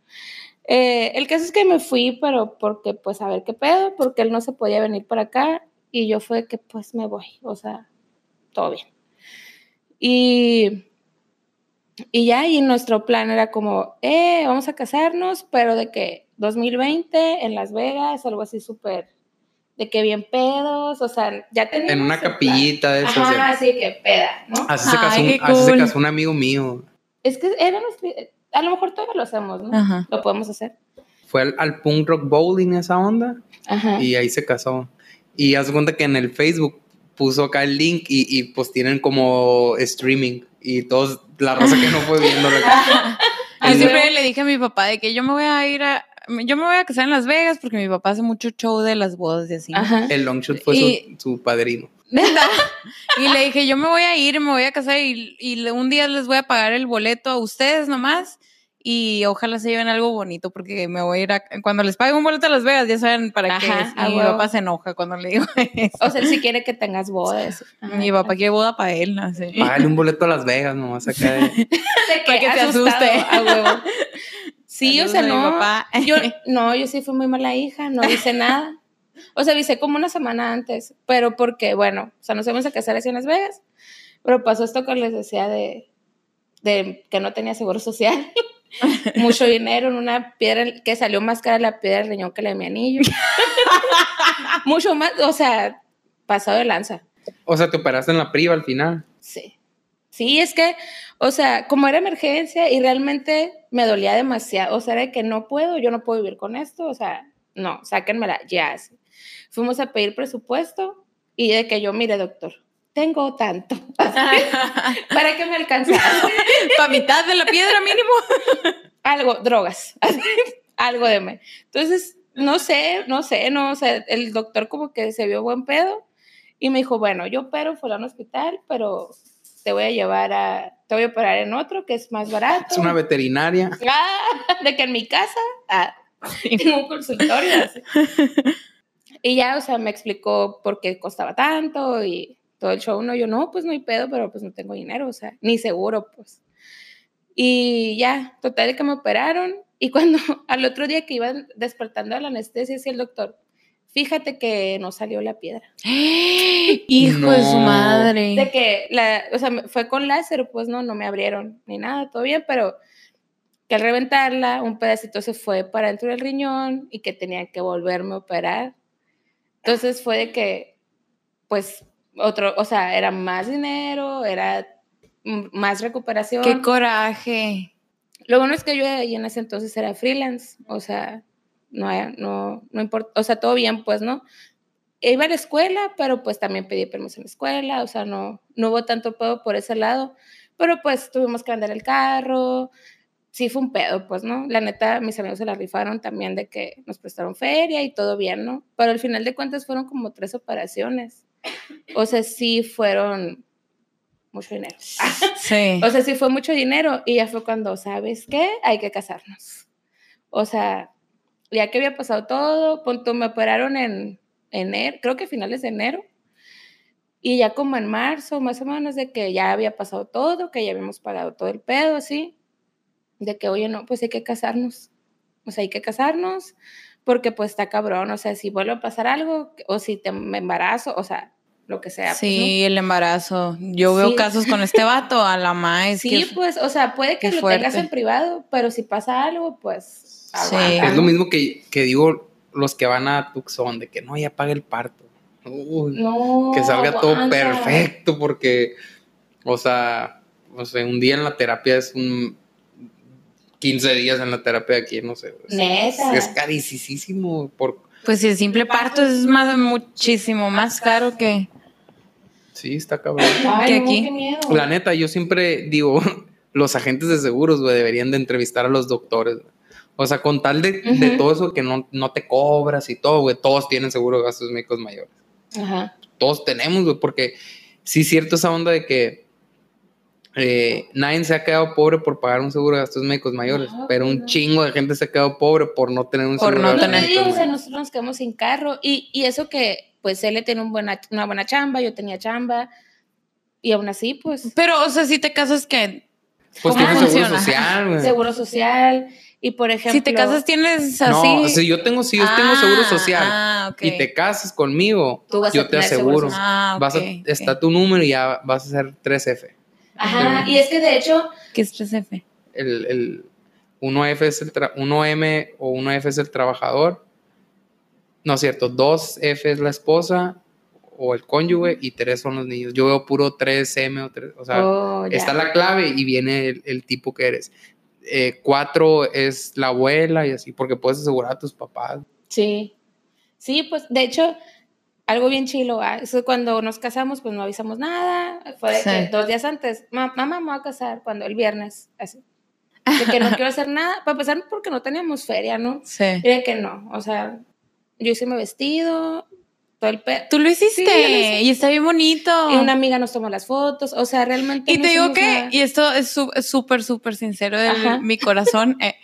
Eh, el caso es que me fui, pero porque, pues, a ver qué pedo, porque él no se podía venir para acá y yo fue que, pues, me voy, o sea, todo bien. Y, y ya, y nuestro plan era como, eh, vamos a casarnos, pero de que 2020 en Las Vegas, algo así súper, de que bien pedos, o sea, ya teníamos En una el plan. capillita de esas. Ajá, así que peda, ¿no? Así, se casó un, se casó un amigo mío. Es que era nuestro, a lo mejor todavía lo hacemos, ¿no? Ajá. Lo podemos hacer. Fue al, al punk rock bowling esa onda. Ajá. Y ahí se casó. Y haz de cuenta que en el Facebook puso acá el link y, y pues tienen como streaming. Y todos, la raza que no fue viéndolo. Yo Y siempre le dije a mi papá de que yo me voy a ir a. Yo me voy a casar en Las Vegas porque mi papá hace mucho show de las bodas y así. Ajá. El long shot fue Y- su, su padrino. Y le dije, yo me voy a ir, me voy a casar y, un día les voy a pagar el boleto a ustedes nomás. Y ojalá se lleven algo bonito porque me voy a ir a... Cuando les pague un boleto a Las Vegas, ya saben para qué es. mi huevo. papá se enoja cuando le digo eso. O sea, él sí quiere que tengas bodas. Ajá. Mi papá quiere boda para él, así. Págale un boleto a Las Vegas nomás acá. de- De Para que se asuste. a huevo. Sí, o Saludos sea, a mi no. papá. Yo, no, yo sí fui muy mala hija, no hice nada. O sea, avisé como una semana antes, pero porque, bueno, o sea, nos íbamos a casar así en Las Vegas, pero pasó esto que les decía de, de que no tenía seguro social. Mucho dinero en una piedra que salió más cara la piedra del riñón que la de mi anillo. Mucho más, o sea, pasado de lanza. O sea, te operaste en la priva al final. Sí. Sí, es que, o sea, como era emergencia y realmente me dolía demasiado, o sea, era de que no puedo, yo no puedo vivir con esto, o sea, no, sáquenmela ya. Fuimos a pedir presupuesto y de que yo, mire, doctor, tengo tanto para que me alcanzara Para mitad de la piedra mínimo. algo, drogas, algo de me. Entonces, no sé, no sé, no, o sea, el doctor como que se vio buen pedo y me dijo, bueno, yo opero fuera al hospital, pero te voy a llevar a, te voy a operar en otro que es más barato. Es una veterinaria. Ah, de que en mi casa, ah, en un consultorio. así. Y ya, o sea, me explicó por qué costaba tanto y todo el show. No, yo no, pues no hay pedo, pero pues no tengo dinero, o sea, ni seguro, pues. Y ya, total de que me operaron. Y cuando al otro día que iban despertando de la anestesia, decía el doctor, fíjate que no salió la piedra. Hijo de su madre. De que, la, o sea, fue con láser, pues no, no me abrieron ni nada, todo bien, pero que al reventarla, un pedacito se fue para dentro del riñón y que tenían que volverme a operar. Entonces fue de que, pues, otro, o sea, era más dinero, era más recuperación. Qué coraje. Lo bueno es que yo en ese entonces era freelance, o sea, no, no, no importa, o sea, todo bien, pues, ¿no? Iba a la escuela, pero pues también pedí permiso en la escuela, o sea, no, no hubo tanto pedo por ese lado, pero pues tuvimos que vender el carro, sí fue un pedo, pues, ¿no? La neta, mis amigos se la rifaron también de que nos prestaron feria y todo bien, ¿no? Pero al final de cuentas fueron como tres operaciones, o sea, sí fueron mucho dinero. Sí. O sea, sí fue mucho dinero y ya fue cuando, ¿sabes qué? Hay que casarnos. O sea, ya que había pasado todo, punto, me operaron en enero, creo que finales de enero. Y ya como en marzo, más o menos, de que ya había pasado todo, que ya habíamos pagado todo el pedo, así, de que, oye, no, pues hay que casarnos. O sea, hay que casarnos porque pues está cabrón. O sea, si vuelve a pasar algo o si te me embarazo, o sea, lo que sea. pues, ¿no? Sí, el embarazo. Yo veo Sí. casos con este vato, a la más. Sí, pues, o sea, puede que lo tengas en privado, pero si pasa algo, pues. Sí. Es lo mismo que, que digo los que van a Tucson, de que no, ya paga el parto. Uy, No, que salga todo perfecto, porque, o sea, o sea, un día en la terapia es un 15 días en la terapia aquí, no sé. Neta. Es carísimo por... Pues si el simple parto es más, muchísimo más caro que... Sí, está cabrón. Ay, que aquí. qué miedo. La neta, yo siempre digo, los agentes de seguros, güey, deberían de entrevistar a los doctores. O sea, con tal de, de todo eso que no, no te cobras y todo, güey, todos tienen seguro de gastos médicos mayores. Ajá. Todos tenemos, güey, porque sí es cierto esa onda de que eh, nadie se ha quedado pobre por pagar un seguro de gastos médicos mayores, No, pero un no. chingo de gente se ha quedado pobre por no tener un Por seguro no de No tener. digo, o médicos sea, nosotros nos quedamos sin carro y, y eso que pues él tiene un buena, una buena chamba, yo tenía chamba y aún así pues Pero, o sea, si te casas, ¿qué? Pues ¿Cómo tiene seguro social, güey. seguro social y por ejemplo... Si te casas, tienes así... No, o sea, yo tengo, sí, yo tengo Ah, seguro social. Ah, ok. y te casas conmigo, Tú vas a yo te aseguro. Ah, Vas a, ok, ok. está tu número y ya vas a ser 3F. Ajá, y es que de hecho, ¿Qué es 3F? El, el 1F es el tra- 1M o 1F es el trabajador. No es cierto, 2F es la esposa o el cónyuge y 3 son los niños. Yo veo puro 3M o 3, o sea, oh, está la clave y viene el, el tipo que eres. 4 es la abuela y así, porque puedes asegurar a tus papás. Sí, sí, pues de hecho, algo bien chilo, ¿ah? Eso cuando nos casamos, pues no avisamos nada, fue Sí. que dos días antes, "Ma- mamá me voy a casar, cuando el viernes, así, de que no quiero hacer nada, para empezar porque no teníamos feria, ¿no? Sí. Y de que no, o sea, yo hice mi vestido, todo el pe... Tú lo hiciste Sí, lo hice. y está bien bonito. Y una amiga nos tomó las fotos, o sea, realmente Y no te digo que, nada. y esto es súper, súper sincero de mi corazón, eh,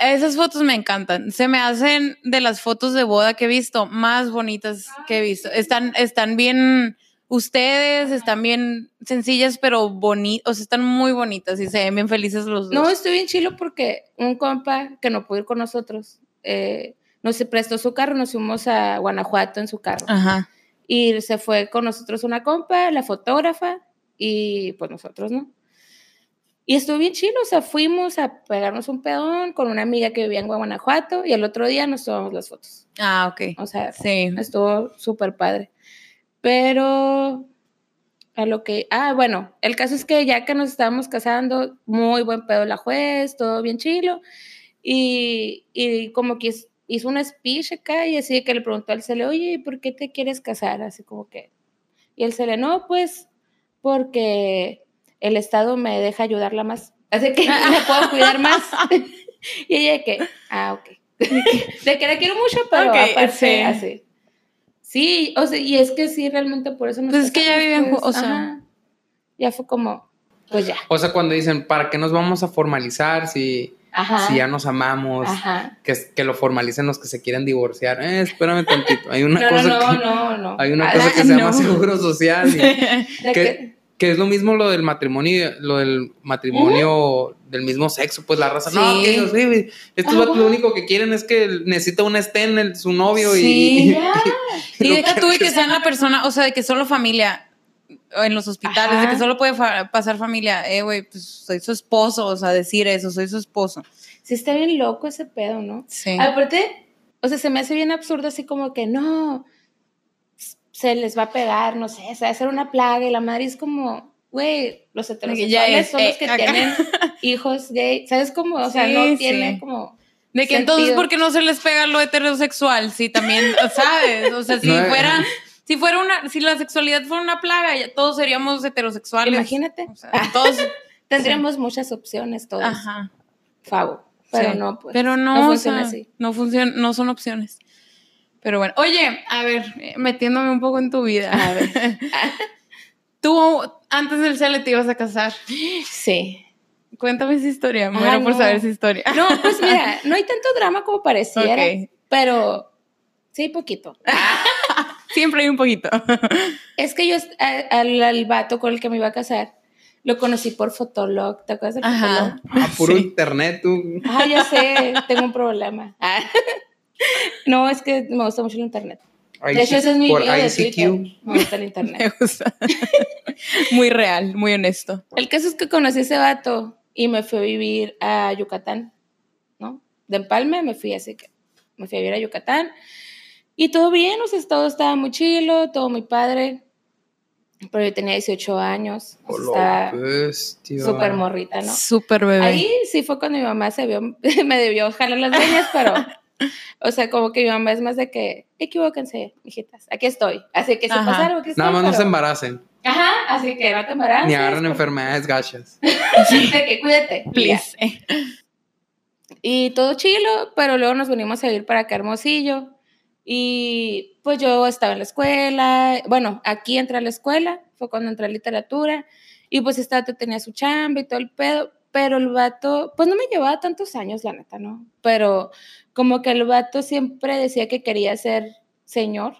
esas fotos me encantan. Se me hacen de las fotos de boda que he visto más bonitas que he visto. Están, están bien, ustedes están bien sencillas, pero bonitas, o sea, están muy bonitas y se ven bien felices los dos. No, estoy bien chilo porque un compa que no pudo ir con nosotros, eh, nos prestó su carro, nos fuimos a Guanajuato en su carro. Ajá. Y se fue con nosotros una compa, la fotógrafa, y pues nosotros, ¿no? Y estuvo bien chilo, o sea, fuimos a pegarnos un pedón con una amiga que vivía en Guanajuato y el otro día nos tomamos las fotos. Ah, ok. O sea, Sí. estuvo súper padre. Pero a lo que, ah, bueno, el caso es que ya que nos estábamos casando, muy buen pedo la juez, todo bien chilo. Y, y como que hiz- hizo una speech acá y así que le preguntó al Cele, oye, ¿por qué te quieres casar? Así como que. Y el Cele, no, pues porque el Estado me deja ayudarla más. Así que me puedo cuidar más. y ella de que, ah, ok. De que la quiero mucho, pero Ok, aparte, sí. así. Sí, o sea, y es que sí, realmente por eso nos Pues es que ya pues, o sea. ajá. Ya fue como, pues ya. O sea, cuando dicen, ¿para qué nos vamos a formalizar si, Ajá. si ya nos amamos? Ajá. Que, que lo formalicen los que se quieran divorciar. Eh, espérame tantito. Hay una No, no, cosa no, que, no, no. Hay una Ah, cosa que se no. llama seguro social. y- de que, que- que es lo mismo lo del matrimonio, lo del matrimonio del mismo sexo, pues la raza. No, Sí. que ellos, sí, estos Ah, vatos lo único que quieren es que necesita un estén en su novio y- Sí. y, Ya. Y lo deja que- tú y que sean la persona, o sea, de que solo familia en los hospitales, Ajá. de que solo puede fa- pasar familia, eh, güey, pues soy su esposo, o sea, decir eso, soy su esposo. Sí está bien loco ese pedo, ¿no? Sí. Aparte, o sea, se me hace bien absurdo así como que no, se les va a pegar, no sé, se va a hacer una plaga y la madre es como, güey, los heterosexuales es, son los eh, que acá. tienen hijos gay, ¿sabes cómo? O sea, Sí, no sí. tiene como... De que entonces. ¿por qué no se les pega lo heterosexual? Sí, también, ¿sabes? O sea, si No, fuera, si fuera una, si la sexualidad fuera una plaga, ya todos seríamos heterosexuales. Imagínate, O sea, todos, tendríamos muchas opciones todos, ajá. Favo, pero Sí. no, pues. Pero no, no o funciona sea, así. No funciona, no son opciones. Pero bueno, oye, a ver, metiéndome un poco en tu vida. A ver. Tú antes del CL te ibas a casar. Sí. Cuéntame esa historia. Ah, Muero por saber esa historia. No, pues mira, no hay tanto drama como pareciera, pero sí, poquito. Siempre hay un poquito. Es que yo al, al vato con el que me iba a casar lo conocí por Fotolog, ¿te acuerdas Ajá. Fotolog? Ah, puro Sí. internet, tú. Ah, ya sé, tengo un problema. Ah. No, es que me gusta mucho el internet. De hecho, ese es mi por video de. Twitter. Me gusta el Me internet. gusta. muy real, muy honesto. El caso es que conocí a ese vato y me fui a vivir a Yucatán, ¿no? De Empalme me fui, así que me fui a vivir a Yucatán. Y todo bien, o sea, todo estaba muy chilo, todo muy padre. pero yo tenía 18 años. o sea, Hola, estaba bestia. súper morrita, ¿no? Súper bebé. Ahí sí fue cuando mi mamá se vio, me debió jalar las venas, pero, o sea, como que mi mamá es más de que, equivóquense, mijitas, aquí estoy. Así que si Ajá. pasa algo, estoy. Nada más no se pero- embaracen, Ajá, así que no te embaraces. ni agarran pues, enfermedades gachas. De que cuídate. Please. Eh. Y todo chilo, pero luego nos venimos a ir para acá Hermosillo. Y pues yo estaba en la escuela, bueno, aquí entré a la escuela, fue cuando entré a literatura, y pues este vato tenía su chamba y todo el pedo, pero el vato, pues no me llevaba tantos años, la neta, ¿no? Pero como que el vato siempre decía que quería ser señor.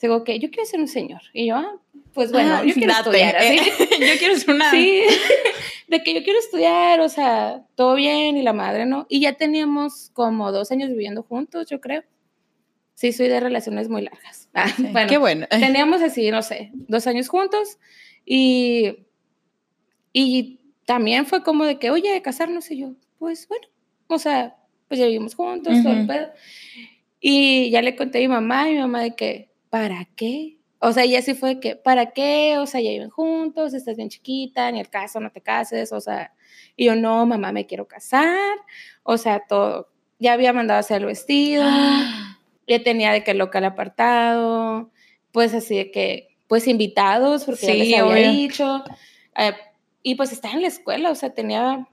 Digo, que yo quiero ser un señor. Y yo, ah, pues bueno, Ah, yo quiero date. estudiar así. yo quiero ser una. Sí, de que yo quiero estudiar, o sea, todo bien y la madre, ¿no? Y ya teníamos como dos años viviendo juntos, yo creo. Sí, soy de relaciones muy largas. Ah, bueno, Qué bueno. teníamos así, no sé, dos años juntos y, y también fue como de que, oye, casarnos y yo, pues bueno, o sea, pues ya vivimos juntos, todo el pedo. Y ya le conté a mi mamá y mi mamá de que, ¿para qué? O sea, ella sí fue de que, ¿para qué? O sea, ya viven juntos, estás bien chiquita, ni el caso, no te cases, o sea, y yo, no, mamá, me quiero casar, o sea, todo. Ya había mandado a hacer el vestido, ya tenía de que el local apartado, pues así de que, pues invitados, porque ya Sí, les había obvio. dicho, eh, y pues estaba en la escuela, o sea, tenía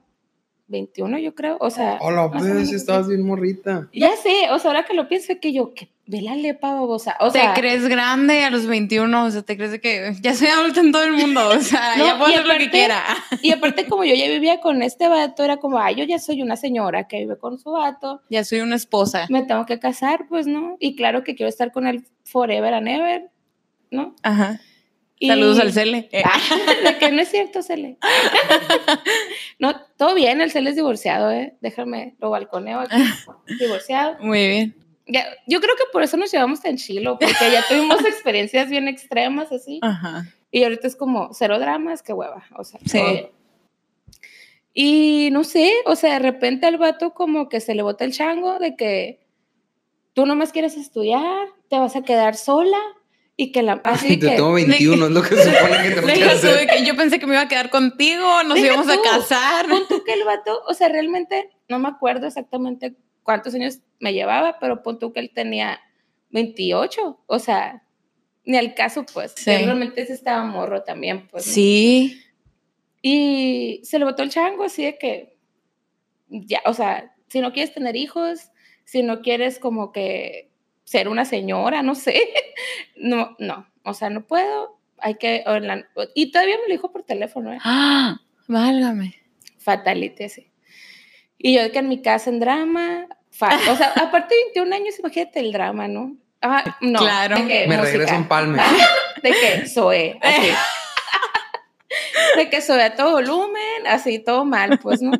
21 yo creo, o sea. Hola, pues, estabas bien morrita. Ya sé, o sea, ahora que lo pienso, que yo, que ve la lepa babosa, o sea. te crees grande a los 21, o sea, te crees de que ya soy adulta en todo el mundo, o sea, No, ya puedo hacer lo que aparte- quiera. Y aparte, como yo ya vivía con este vato, era como, ay, yo ya soy una señora que vive con su vato, Ya soy una esposa. me tengo que casar, pues, ¿no? Y claro que quiero estar con él forever and ever, ¿no? Ajá. Y- Saludos al Cele. Eh, de que no es cierto, Cele. No, todo bien, el Cele es divorciado, ¿eh? Déjame, lo balconeo aquí. Divorciado. Muy bien. Ya, yo creo que por eso nos llevamos tan chilo, porque ya tuvimos experiencias bien extremas así. Ajá. Y ahorita es como cero dramas, qué hueva. O sea, Sí. todo. Y no sé, o sea, de repente al vato como que se le bota el chango de que tú nomás quieres estudiar, te vas a quedar sola y que la... Así Te que, tengo 21, es lo que se supone que tengo que hacer. que yo pensé que me iba a quedar contigo, nos Deja íbamos a casar. pon tú que el vato, o sea, realmente no me acuerdo exactamente cuántos años me llevaba, pero pon tú que él tenía 28, o sea, ni al caso, pues, Sí. realmente ese estaba morro también, pues. ¿no? Sí. Y se le botó el chango así de que, ya, o sea, si no quieres tener hijos, si no quieres como que ser una señora, no sé, no, no, o sea, no puedo, hay que, la- y todavía me lo dijo por teléfono, ¿eh? Ah, válgame. Fatality, así. Y yo de que en mi casa en drama, o sea, aparte de 21 años, imagínate el drama, ¿no? Ah, no. Claro. de que Me música. regreso en palme. De que Zoe, así. De que Zoe a todo volumen, así, todo mal, pues, ¿no?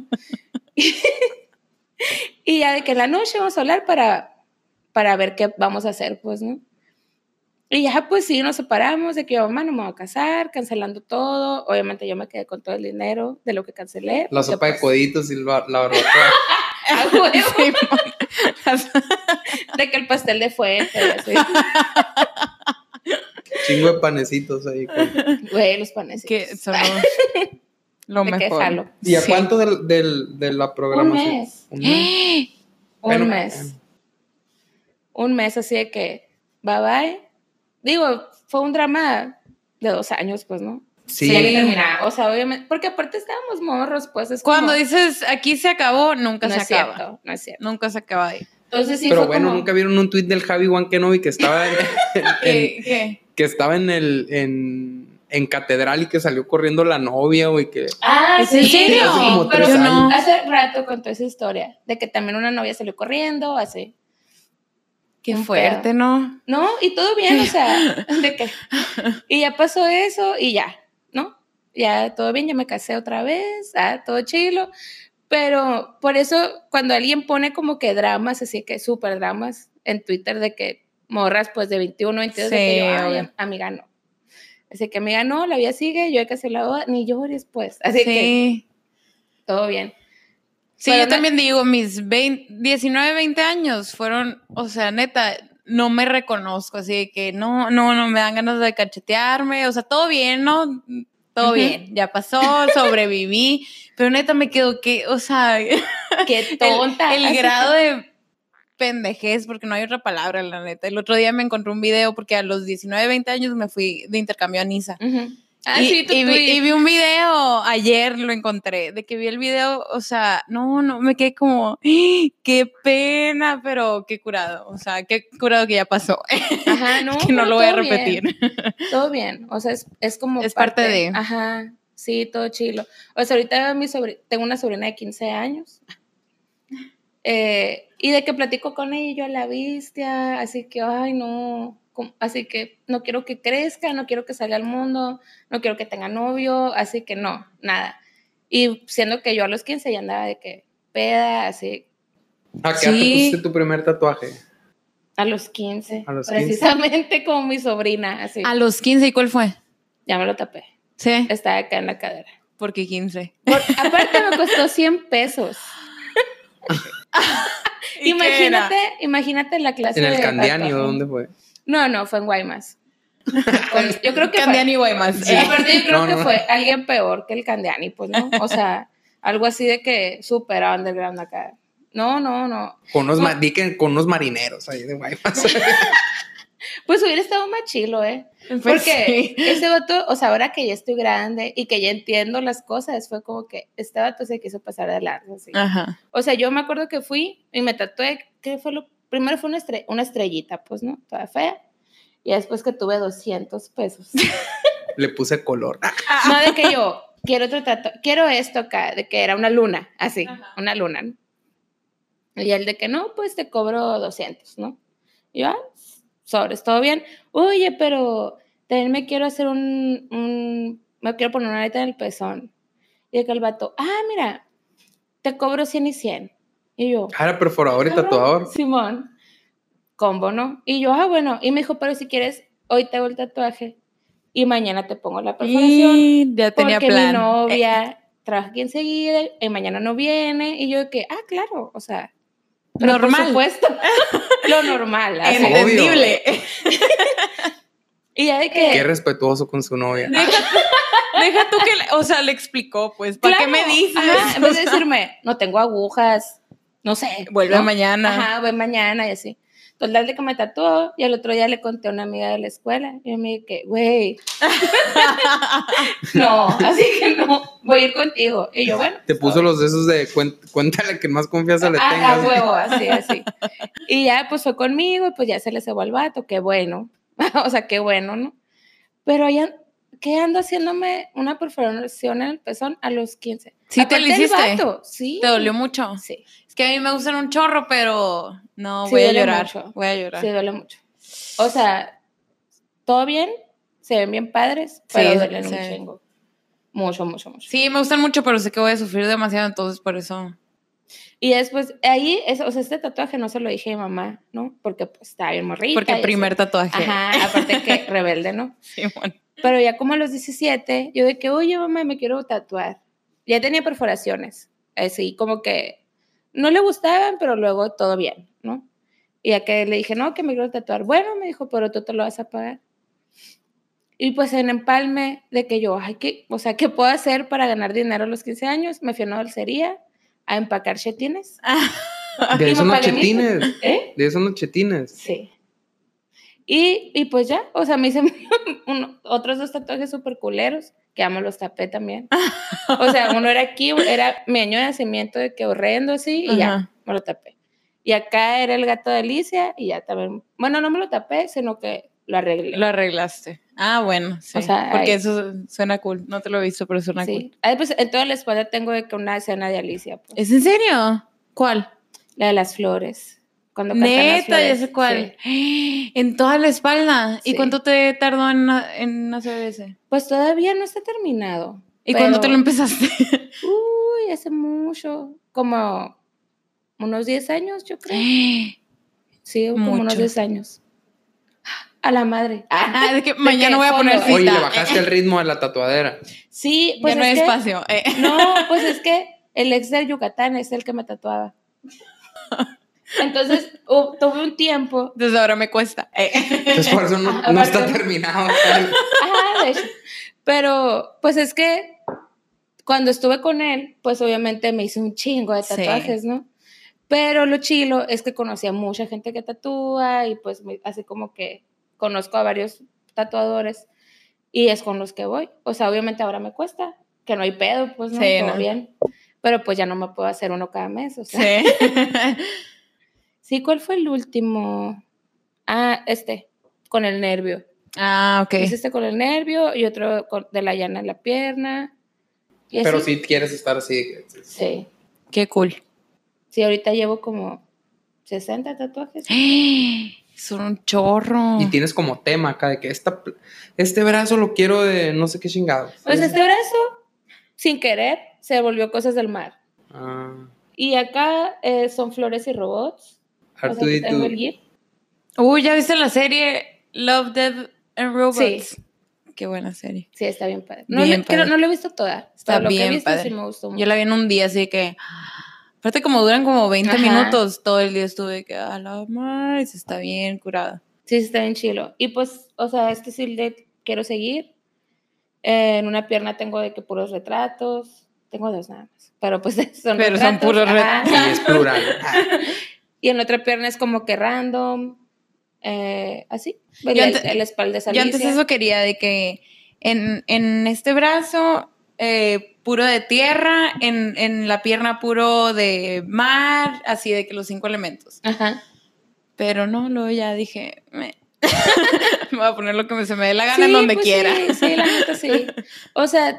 Y ya de que en la noche vamos a hablar para, para ver qué vamos a hacer, pues, ¿no? Y ya, pues sí, nos separamos de que yo, mamá, no me voy a casar, cancelando todo. Obviamente yo me quedé con todo el dinero de lo que cancelé. La sopa de pues, coditos y la, la barbacoa. Sí, de que el pastel de fuente, así. Chingo de panecitos ahí. con- Güey, los panes. que son lo De mejor. ¿Y a Sí. cuánto del, del, de la Un programación? mes. Un mes. Un Bueno, mes. Un mes así de que, bye bye. Digo, fue un drama de dos años, pues, ¿no? Sí. Terminaba, O sea, obviamente, porque aparte estábamos morros, pues es Cuando como, dices aquí se acabó, nunca no se es acaba. cierto, no es cierto. Nunca se acaba ahí. Entonces sí Pero fue bueno, como, nunca vieron un tuit del Javi Juan Kenobi que estaba en, en- ¿Qué? Que estaba en el en, en catedral y que salió corriendo la novia, güey, que Ah, ¿Es en sí, serio? Hace como pero tres no. hace rato contó esa historia de que también una novia salió corriendo, así. Qué Un fuerte, pedo. ¿no? No, y todo bien, o sea, de que. Y ya pasó eso y ya, ¿no? Ya todo bien, ya me casé otra vez, ah, todo chilo. Pero por eso, cuando alguien pone como que dramas, así que súper dramas en Twitter de que morras pues de 21, 22, de que Sí, yo, ay, obvio. am- amiga, no. Así que amiga, no, la vida sigue, yo hay que hacer la boda, ni llores pues. Así que sí. todo bien. Sí, Pero yo también digo, mis 20, 19, 20 años fueron, o sea, neta, no me reconozco, así de que no, no, no me dan ganas de cachetearme, o sea, todo bien, ¿no? Todo bien, ya pasó, sobreviví, pero neta me quedo que, o sea, Qué tonta. El, grado de pendejez, porque no hay otra palabra, la neta. El otro día me encontré un video porque a los 19, 20 años me fui de intercambio a Niza. Ah, y, sí, tú, y tú vi, y- y vi un video, ayer lo encontré, de que vi el video, o sea, no, no, me quedé como, ¡ah! qué pena, pero qué curado, o sea, qué curado que ya pasó, Ajá, no, que no lo voy a bien. repetir. Todo bien, o sea, es, es como Es parte de- Ajá, sí, todo chilo. O sea, ahorita mi sobri- tengo una sobrina de 15 años. Eh, y de que platico con ella y yo la bestia, así que, ay, no, así que no quiero que crezca, no quiero que salga al mundo, no quiero que tenga novio, así que no, nada. Y siendo que yo a los 15 ya andaba de que peda, así, ¿A qué edad te Sí. pusiste tu primer tatuaje? a los 15, A los 15. precisamente como mi sobrina, así, A los 15, ¿y cuál fue? ya me lo tapé, Sí, estaba acá en la cadera. porque 15. Por- aparte me costó 100 pesos. ¿Y qué Imagínate, imagínate la clase ¿En el de Candiani dónde fue? No, no, fue en Guaymas. Yo creo que Candiani fue, Guaymas. Sí, aparte yo creo No, que no. fue alguien peor que el Candiani, pues, ¿no? O sea, algo así de que super underground acá. No, no, no. Con unos, No. ma- di que con unos marineros ahí de Guaymas. Pues hubiera estado más chilo, ¿eh? Pues Porque sí. ese vato, o sea, ahora que ya estoy grande y que ya entiendo las cosas, fue como que este vato se quiso pasar de largo, así. Ajá. O sea, yo me acuerdo que fui y me tatué, ¿qué fue lo? Primero fue una, estre- una estrellita, pues, ¿no? Toda fea. Y después que tuve 200 pesos. Le puse color. No de que yo quiero otro tatu, quiero esto acá, de que era una luna, así, Ajá. una luna. ¿no? Y el de que no, pues te cobro 200, ¿no? Y yo, ah, sobres, todo bien. Oye, pero también me quiero hacer un, un me quiero poner una areta en el pezón. Y de que el vato, ah, mira, te cobro 100 y 100. Y yo, Ah, era perforador y tatuador. Simón. Combo, ¿no? Y yo, ah, bueno. Y me dijo, pero si quieres, hoy te hago el tatuaje y mañana te pongo la perforación. Y ya tenía porque plan. mi novia trabaja aquí enseguida y mañana no viene. Y yo que, ah, claro, o sea. pero Normal. Por supuesto. lo normal. así. Entendible. Y ya de Qué que. respetuoso con su novia. Deja, tú que, le- o sea, le explicó, pues, ¿para qué me dices? ajá, en vez de decirme, no tengo agujas, no sé. Vuelve ¿no? mañana. Ajá, voy mañana y así. Total de que me tatuó y el otro día le conté a una amiga de la escuela y me dije que, güey, no, así que no, voy a ir contigo. Y yo, bueno. Te puso los de esos de cuéntale que más confianza le a, a tengas. huevo, así, así. Y ya, pues fue conmigo y pues ya se le cebó al vato, qué bueno. o sea, qué bueno, ¿no? Pero ya, ¿qué ando haciéndome una perforación en el pezón a los 15? ¿Sí te lo hiciste? vato, Sí. ¿Te dolió mucho? Sí, Es que a mí me gustan un chorro, pero no, Sí voy a llorar. mucho. Voy a llorar. sí, duele mucho. O sea, todo bien, se ven bien padres, pero Sí, duelen un chingo. Mucho, mucho, mucho. Sí, me gustan mucho, pero sé que voy a sufrir demasiado, entonces por eso. Y después, ahí, es- o sea, este tatuaje no se lo dije a mi mamá, ¿no? Porque pues estaba bien morrita. Porque y así. primer tatuaje. Ajá, aparte que rebelde, ¿no? Sí, bueno. Pero ya como a los 17, yo de que, oye, mamá, me quiero tatuar. Ya tenía perforaciones, así como que no le gustaban, pero luego todo bien, ¿no? Y ya que le dije, no, que me quiero tatuar. Bueno, me dijo, pero tú te lo vas a pagar. Y pues en empalme de que yo, ay, ¿qué? O sea, ¿qué puedo hacer para ganar dinero a los 15 años? Me fui a una dulcería a empacar chetines. De Y esos mi- chetines. ¿Eh? De esos unos chetines. Sí. Y, y pues ya, o sea, me hice uno- otros dos tatuajes súper culeros, que ya me los tapé también. O sea, uno era aquí, era mi año de nacimiento de que horrendo así, y ya, me lo tapé. Y acá era el gato de Alicia, y ya también, bueno, no me lo tapé, sino que lo arreglé. Lo arreglaste. Ah, bueno, sí. O sea, porque ahí- eso suena cool. No te lo he visto, pero suena sí. cool. Ah, pues en toda la espalda tengo una escena de Alicia, pues, ¿Es en serio? ¿Cuál? la de las flores. Cuando Neta, ya sé cuál. sí. En toda la espalda. ¿Y cuánto te tardó en, en hacer ese? Pues todavía no está terminado. ¿Y cuándo te lo empezaste? Uy, hace mucho, como unos 10 años, yo creo. Sí, como unos Mucho. 10 años. A la madre. Ah, de que mañana voy a poner cita. Oye, le bajaste el ritmo a la tatuadera. Sí, pues ya no es hay que- espacio. eh. No, pues es que el ex del Yucatán es el que me tatuaba. Entonces tuve un tiempo. Desde ahora me cuesta. Eh. Entonces por eso no, está terminado. Ajá, de hecho. Pero, pues es que cuando estuve con él, pues obviamente me hice un chingo de Sí. tatuajes, ¿no? Pero lo chilo es que conocí a mucha gente que tatúa y pues me- así como que conozco a varios tatuadores y es con los que voy. O sea, obviamente ahora me cuesta, que no hay pedo, pues no, Sí, todo no. bien. Pero pues ya no me puedo hacer uno cada mes, o sea. Sí. Sí, ¿cuál fue el último? Ah, este, con el nervio. ah, ok. Hice este con el nervio y otro con- de la llana en la pierna. Y Pero así. si quieres estar así. Sí. Qué cool. Sí, ahorita llevo como 60 tatuajes. Son un chorro. Y tienes como tema acá de que esta, este brazo lo quiero de no sé qué chingado. Pues este brazo, sin querer, se volvió cosas del mar. Ah, Y acá eh, son flores y robots. O sea, aquí tengo el R2D2. GIF. Uy, ¿ya viste la serie Love, Death and Robots? Sí. Qué buena serie. Sí, está bien padre. No, Bien le, creo- padre. no lo he visto toda. Está lo que he bien visto padre. sí me gustó mucho. Yo la vi en un día, así que. Aparte, como duran como 20 Ajá. minutos, todo el día estuve que a la madre, se está bien curada. Sí, sí, está bien chilo. Y pues, o sea, este sí le quiero seguir. Eh, en una pierna tengo de que puros retratos. Tengo dos nada más. Pero pues son Pero son retratos, puros ajá. Y es plural. Ah, Y en otra pierna es como que random. eh, así. Yo antes- el espalda es Yo antes eso quería, de que en, en este brazo eh, puro de tierra, en, en la pierna puro de mar, así de que los cinco elementos. Ajá. Pero no, luego ya dije, me, me voy a poner lo que se me dé la gana en Sí, donde pues quiera. Sí, sí, la neta sí. O sea,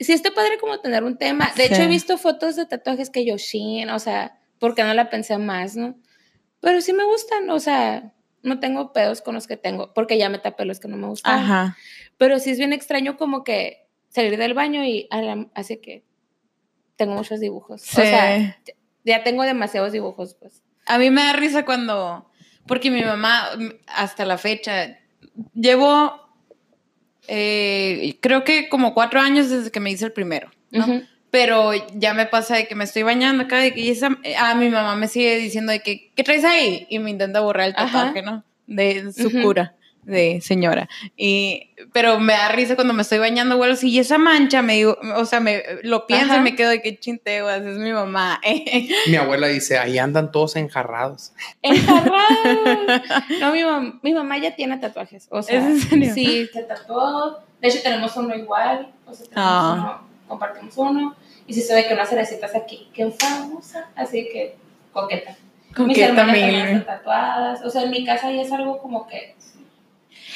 sí está padre como tener un tema. De hecho, Sí. he visto fotos de tatuajes que yo, shin, o sea, porque no la pensé más, ¿no? Pero sí me gustan, o sea, no tengo pedos con los que tengo, porque ya me tapé los que no me gustan. Ajá. Pero sí es bien extraño como que salir del baño y así que tengo muchos dibujos. Sí. O sea, ya tengo demasiados dibujos, pues. A mí me da risa cuando, porque mi mamá, hasta la fecha, llevo, eh, creo que como cuatro años desde que me hice el primero, ¿no? Pero ya me pasa de que me estoy bañando acá, de que y esa, a mi mamá me sigue diciendo de que, ¿qué traes ahí? Y me intenta borrar el Ajá. tatuaje, ¿no? De su cura, de señora. Y, pero me da risa cuando me estoy bañando, güey, y esa mancha, me digo, o sea, me, lo pienso Ajá. y me quedo de que chinteo, es mi mamá. Mi abuela dice, ahí andan todos enjarrados. Enjarrados. No, mi, mam- mi mamá ya tiene tatuajes. O sea, ¿Es en serio? Sí, se tatuó. De hecho, tenemos uno igual. O sea, tenemos Ah. uno, compartimos uno. Y si se ve que unas cerecitas aquí, que famosa. Así que, coqueta. Mis Coqueta hermanas mil. también están tatuadas. O sea, en mi casa ya es algo como que.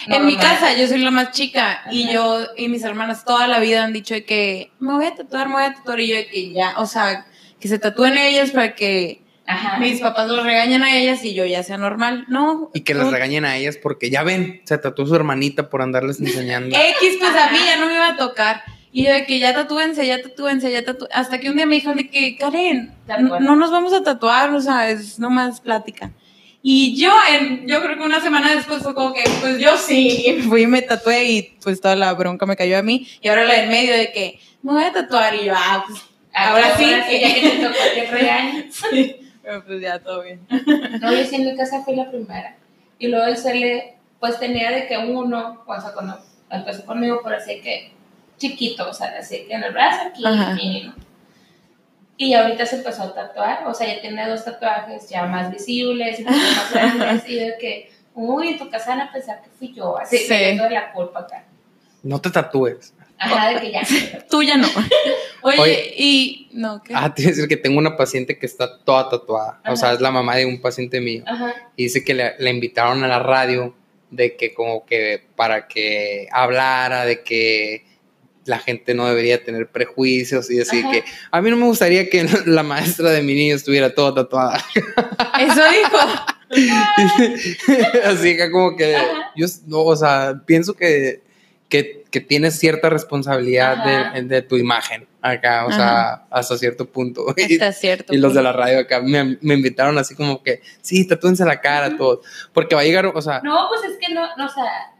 En mi casa yo soy la más chica y yo y mis hermanas toda la vida han dicho de que me voy a tatuar, me voy a tatuar y yo de que ya, o sea, que se tatúen ellas para que Ajá. mis papás los regañen a ellas y yo ya sea normal. No. Y que las regañen a ellas porque ya ven, se tatuó su hermanita por andarles enseñando. X, pues a mí ya no me iba a tocar. Y yo de que ya tatúense, ya tatúense, ya tatúense. Hasta que un día me dijo de que, Karen, no nos vamos a tatuar, o sea, es nomás plática. Y yo, en, yo creo que una semana después fue como que, pues yo sí, fui y me tatué y pues toda la bronca me cayó a mí. Y ahora la del medio de que, me voy a tatuar y yo, ah, pues ahora sí. ya que te tocó que regaño. sí. Pero pues ya, todo bien. No, yo sí en mi casa fui la primera. Y luego él se le, pues tenía de que uno, o sea, cuando empezó conmigo, por así que chiquito, o sea, así que en el brazo aquí, mínimo. Y ahorita se empezó a tatuar, o sea, ya tiene dos tatuajes ya más visibles y más grandes. y de que, uy, en tu casa van a pensar que fui yo, así Sí. la culpa acá. No te tatúes. Ajá, de que ya. Tú ya no. Oye, Oye. y. No, ¿qué? Ah, te iba a decir que tengo una paciente que está toda tatuada. O sea, es la mamá de un paciente mío. Ajá. Y dice que le, le invitaron a la radio de que como que para que hablara de que la gente no debería tener prejuicios y decir Ajá. que a mí no me gustaría que la maestra de mi niño estuviera toda tatuada. Eso dijo. Así que como que Ajá. yo, no, o sea, pienso que, que, que tienes cierta responsabilidad Ajá. de, de tu imagen acá, o sea, hasta cierto punto. Y, Está cierto. y los de la radio acá me, me invitaron así como que, sí, tatúense la cara, todos. Porque va a llegar, o sea, No, pues es que no, no, o sea,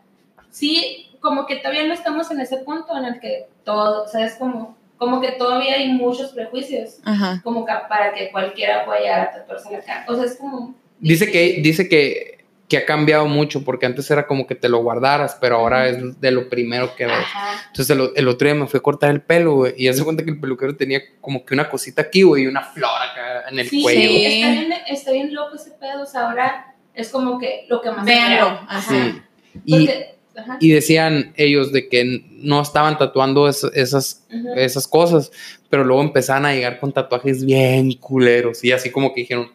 sí, como que todavía no estamos en ese punto en el que todo, ¿sabes? Como, como que todavía hay muchos prejuicios, Ajá. como que para que cualquiera pueda llegar a tatuarse la cara. O sea, es como... Dice que, dice que, que ha cambiado mucho porque antes era como que te lo guardaras, pero ahora es de lo primero que ves. Ajá. Entonces el, el otro día me fui a cortar el pelo, güey, y hace cuenta que el peluquero tenía como que una cosita aquí, güey, y una flor acá en el Sí, cuello. Sí. Está, bien, está bien loco ese pedo, o sea, ahora es como que lo que más... Véanlo, ajá. Sí. Y, Porque- ajá. y decían ellos de que no estaban tatuando es- esas, esas cosas, pero luego empezaban a llegar con tatuajes bien culeros y así como que dijeron,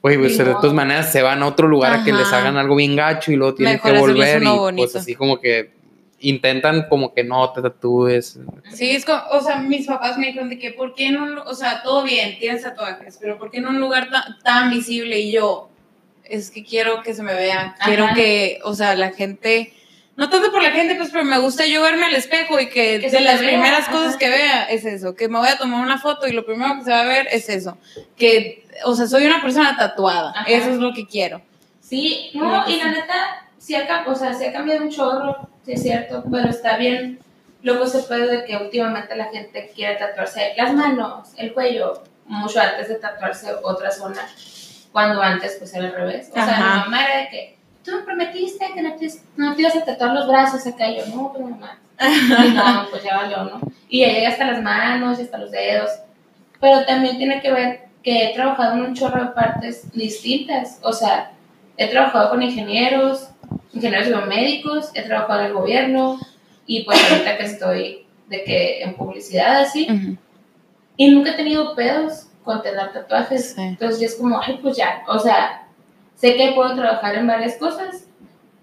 oye, pues Ni de todas maneras se van a otro lugar a que Ajá. les hagan algo bien gacho y luego tienen Mejor que volver y pues bonito. así como que intentan como que no te tatúes. Sí, es como, o sea, mis papás me dijeron de que, ¿por qué un, o sea, todo bien, tienes tatuajes, pero ¿por qué en un lugar tan, tan visible? Y yo, es que quiero que se me vea, quiero Ajá. que, o sea, la gente, no tanto por la gente, pues, pero me gusta yo verme al espejo y que, Que se de las vea, primeras ajá. cosas que vea es eso, que me voy a tomar una foto y lo primero que se va a ver es eso, que, o sea, soy una persona tatuada, Ajá. eso es lo que quiero. Sí, no, y la neta, sí ha, cam- o sea, sí ha cambiado un chorro, sí es cierto, pero está bien. Luego se puede de que últimamente la gente quiere tatuarse las manos, el cuello, mucho antes de tatuarse otra zona, cuando antes pues era al revés. O sea, mi mamá era de que, tú me prometiste que no te, no te ibas a tatuar los brazos acá, y yo, no, pero mamá. Y no, pues ya valió, ¿no? Y ya llega hasta las manos y hasta los dedos. Pero también tiene que ver que he trabajado en un chorro de partes distintas. O sea, he trabajado con ingenieros, ingenieros biomédicos, he trabajado en el gobierno y pues ahorita que estoy de que en publicidad así. Ujú. Y nunca he tenido pedos con tener tatuajes. Sí. Entonces ya es como, ay, pues ya. O sea, sé que puedo trabajar en varias cosas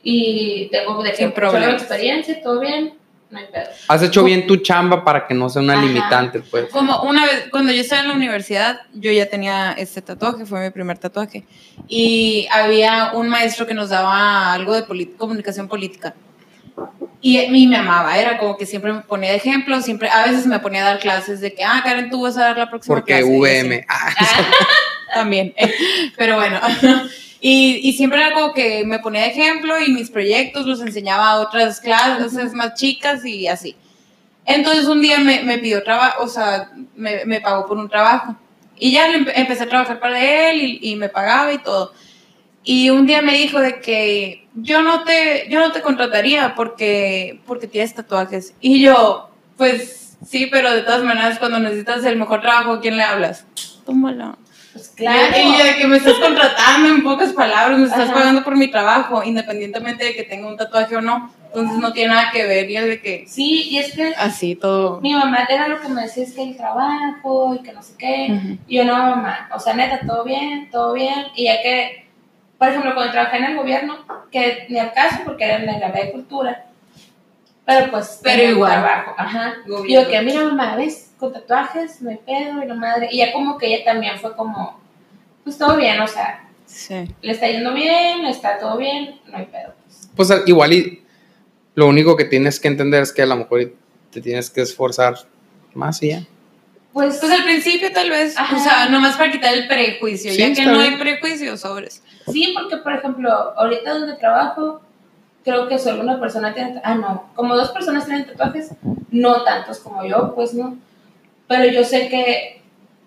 y tengo de que problemas. experiencia, todo bien, no hay pedo. Has hecho bien tu chamba para que no sea una Ajá. limitante, pues. Como una vez, cuando yo estaba en la universidad, yo ya tenía este tatuaje, fue mi primer tatuaje. Y había un maestro que nos daba algo de polit- comunicación política. Y a mí me amaba, era como que siempre me ponía de ejemplo, siempre, a veces me ponía a dar clases de que, ah, Karen, tú vas a dar la próxima Porque clase. y VM. Ah. También, eh, pero bueno. Y, y siempre era como que me ponía de ejemplo y mis proyectos los enseñaba a otras clases más chicas y así. Entonces un día me, me pidió trabajo, o sea, me, me pagó por un trabajo. Y ya empe- empecé a trabajar para él y, y me pagaba y todo. Y un día me dijo de que yo no te, yo no te contrataría porque, porque tienes tatuajes. Y yo, pues sí, pero de todas maneras cuando necesitas el mejor trabajo, ¿a quién le hablas? Tómala. Pues Claro. Y de que me estás contratando en pocas palabras, me estás Ajá. pagando por mi trabajo, independientemente de que tenga un tatuaje o no. Entonces no tiene nada que ver. Y es de que Sí, y es que así todo. mi mamá era lo que me decía es que el trabajo y que no sé qué. Y yo no, mamá, o sea, neta, todo bien, todo bien. Y ya que, por ejemplo, cuando trabajé en el gobierno, que ni al caso porque era en área de cultura, pero pues, Pero igual. trabajo, ajá. Y Gobierno. yo que, mira, mamá, ¿ves? Con tatuajes, no hay pedo, y la madre. Y ya como que ella también fue como, pues todo bien, o sea, Sí. le está yendo bien, está todo bien, no hay pedo. Pues al- igual y lo único que tienes que entender es que a lo mejor te tienes que esforzar más y ya. Pues, Pues al principio tal vez, Ajá. o sea, nomás para quitar el prejuicio, Sí, ya que no bien. hay prejuicios sobres. Sí, porque por ejemplo, ahorita donde trabajo, creo que solo una persona tiene, ah, no, como dos personas tienen tatuajes, no tantos como yo, pues no. Pero yo sé que,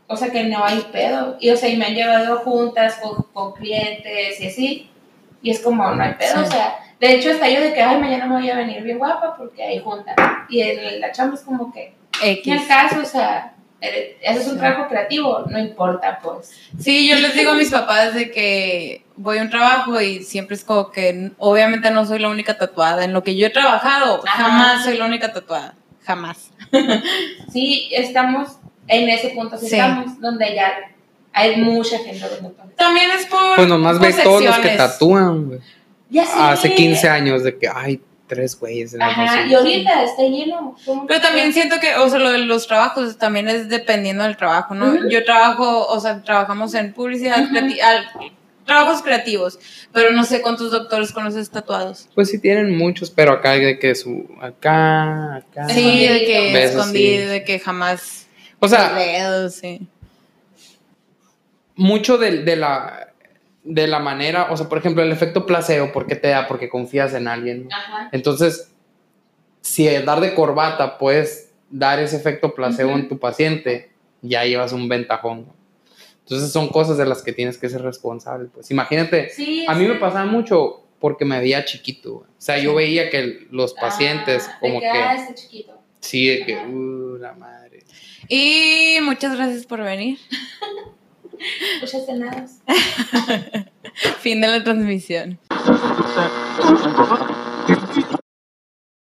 o sea, que no hay pedo. Y o sea, y me han llevado juntas con, con clientes y así. Y es como, no hay pedo, Sí. o sea, de hecho hasta yo de que, ay, mañana me voy a venir bien guapa porque hay junta. Y en la chamba es como que, en el caso, o sea, eres- haces un trabajo creativo, no importa, pues. Sí, yo les digo a mis papás de que voy a un trabajo y siempre es como que obviamente no soy la única tatuada. En lo que yo he trabajado, Ajá. jamás soy la única tatuada. Jamás. Sí, estamos en ese punto, sí Sí. estamos, donde ya hay mucha gente tatuajes. También es por. Pues nomás ves todos los que tatúan, güey. Ya sé. Hace 15 años de que, ay, tres güeyes en el Ajá, y ahorita está lleno. ¿Cómo Pero también siento que, o sea, lo de los trabajos también es dependiendo del trabajo, ¿no? Yo trabajo, o sea, trabajamos en publicidad, creati- al- trabajos creativos, pero no sé cuántos doctores conoces tatuados. Pues sí tienen muchos, pero acá hay de que su, acá, acá. Sí, de que Besos, escondido, sí. de que jamás. O sea, dedos, sí. mucho de, de la, de la manera, o sea, por ejemplo, el efecto placebo, ¿por qué te da? Porque confías en alguien. ¿no? Ajá. Entonces, si el dar de corbata puedes dar ese efecto placebo en tu paciente, ya llevas un ventajón. Entonces son cosas de las que tienes que ser responsable. Pues imagínate, Sí, a mí me pasaba mucho porque me veía chiquito. O sea, yo veía que los pacientes Ah, como que, ah, este chiquito. Sí, de que... Uh, la madre. Y muchas gracias por venir. Muchas cenadas. Fin de la transmisión.